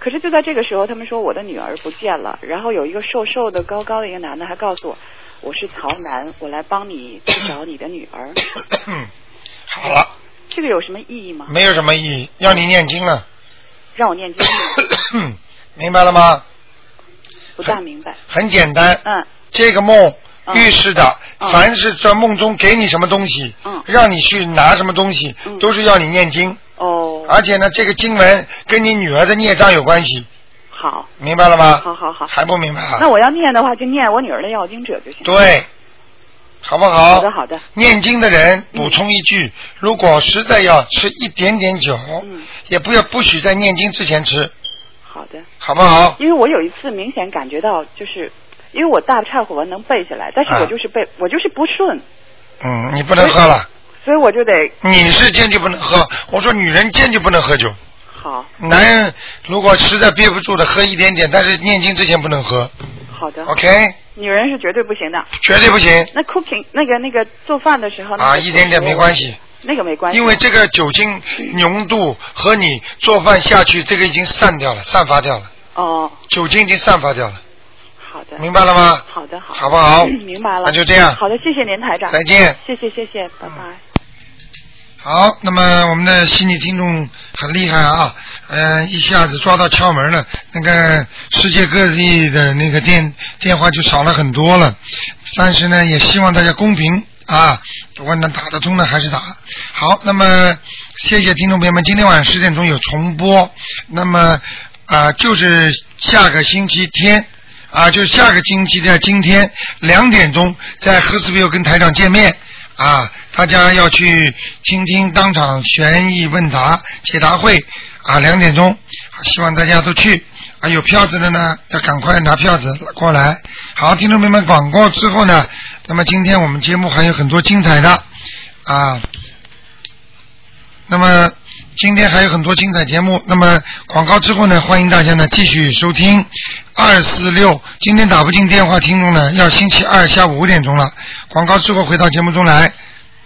可是就在这个时候，他们说我的女儿不见了，然后有一个瘦瘦的、高高的一个男的还告诉我，我是曹楠，我来帮你去找你的女儿。好了，这个有什么意义吗？没有什么意义，要你念经了，让我念经，明白了吗？不大明白。很简单，嗯，这个梦嗯预示的，嗯凡是在梦中给你什么东西，嗯让你去拿什么东西，都是要你念经。哦，而且呢，这个经文跟你女儿的孽障有关系，好，明白了吗？好好好。还不明白啊？那我要念的话，就念我女儿的要经者就行。对，好不好？好的好的。念经的人补充一句：如果实在要吃一点点酒，嗯也不要不许在念经之前吃，好的。好不好？因为我有一次明显感觉到，就是因为我大忏悔文能背下来，但是啊我就是背，我就是不顺，嗯，你不能喝了，所以我就得你是坚决不能喝。我说女人坚决不能喝酒，好男人如果实在憋不住的，喝一点点，但是念经之前不能喝。好的。OK，女人是绝对不行的。绝对不行那 cooking 那个那个做饭的时候啊，一点点没关，系。那个没关系，因为这个酒精浓度和你做饭下去，这个已经散掉了，散发掉了，哦，酒精已经散发掉了，好的，明白了吗？好的好，好不好嗯 明白了，那就这样好的，谢谢您台长，再见谢谢谢谢，拜拜。好，那么我们的悉尼听众很厉害啊，呃，一下子抓到窍门了。那个世界各地的那个电电话就少了很多了，但是呢，也希望大家公平啊，如果能打得通的还是打。好，那么谢谢听众朋友们，今天晚上十点钟有重播，那么啊、就是下个星期天。啊，就是下个星期的今天两点钟，在赫斯比尔跟台长见面。啊，大家要去听听当场悬疑问答解答会啊，两点钟，希望大家都去啊，有票子的呢要赶快拿票子过来。好，听众朋友们，广告之后呢，那么今天我们节目还有很多精彩的啊，那么今天还有很多精彩节目。那么广告之后呢，欢迎大家呢继续收听二四六。今天打不进电话，听众呢要星期二下午五点钟了。广告之后回到节目中来。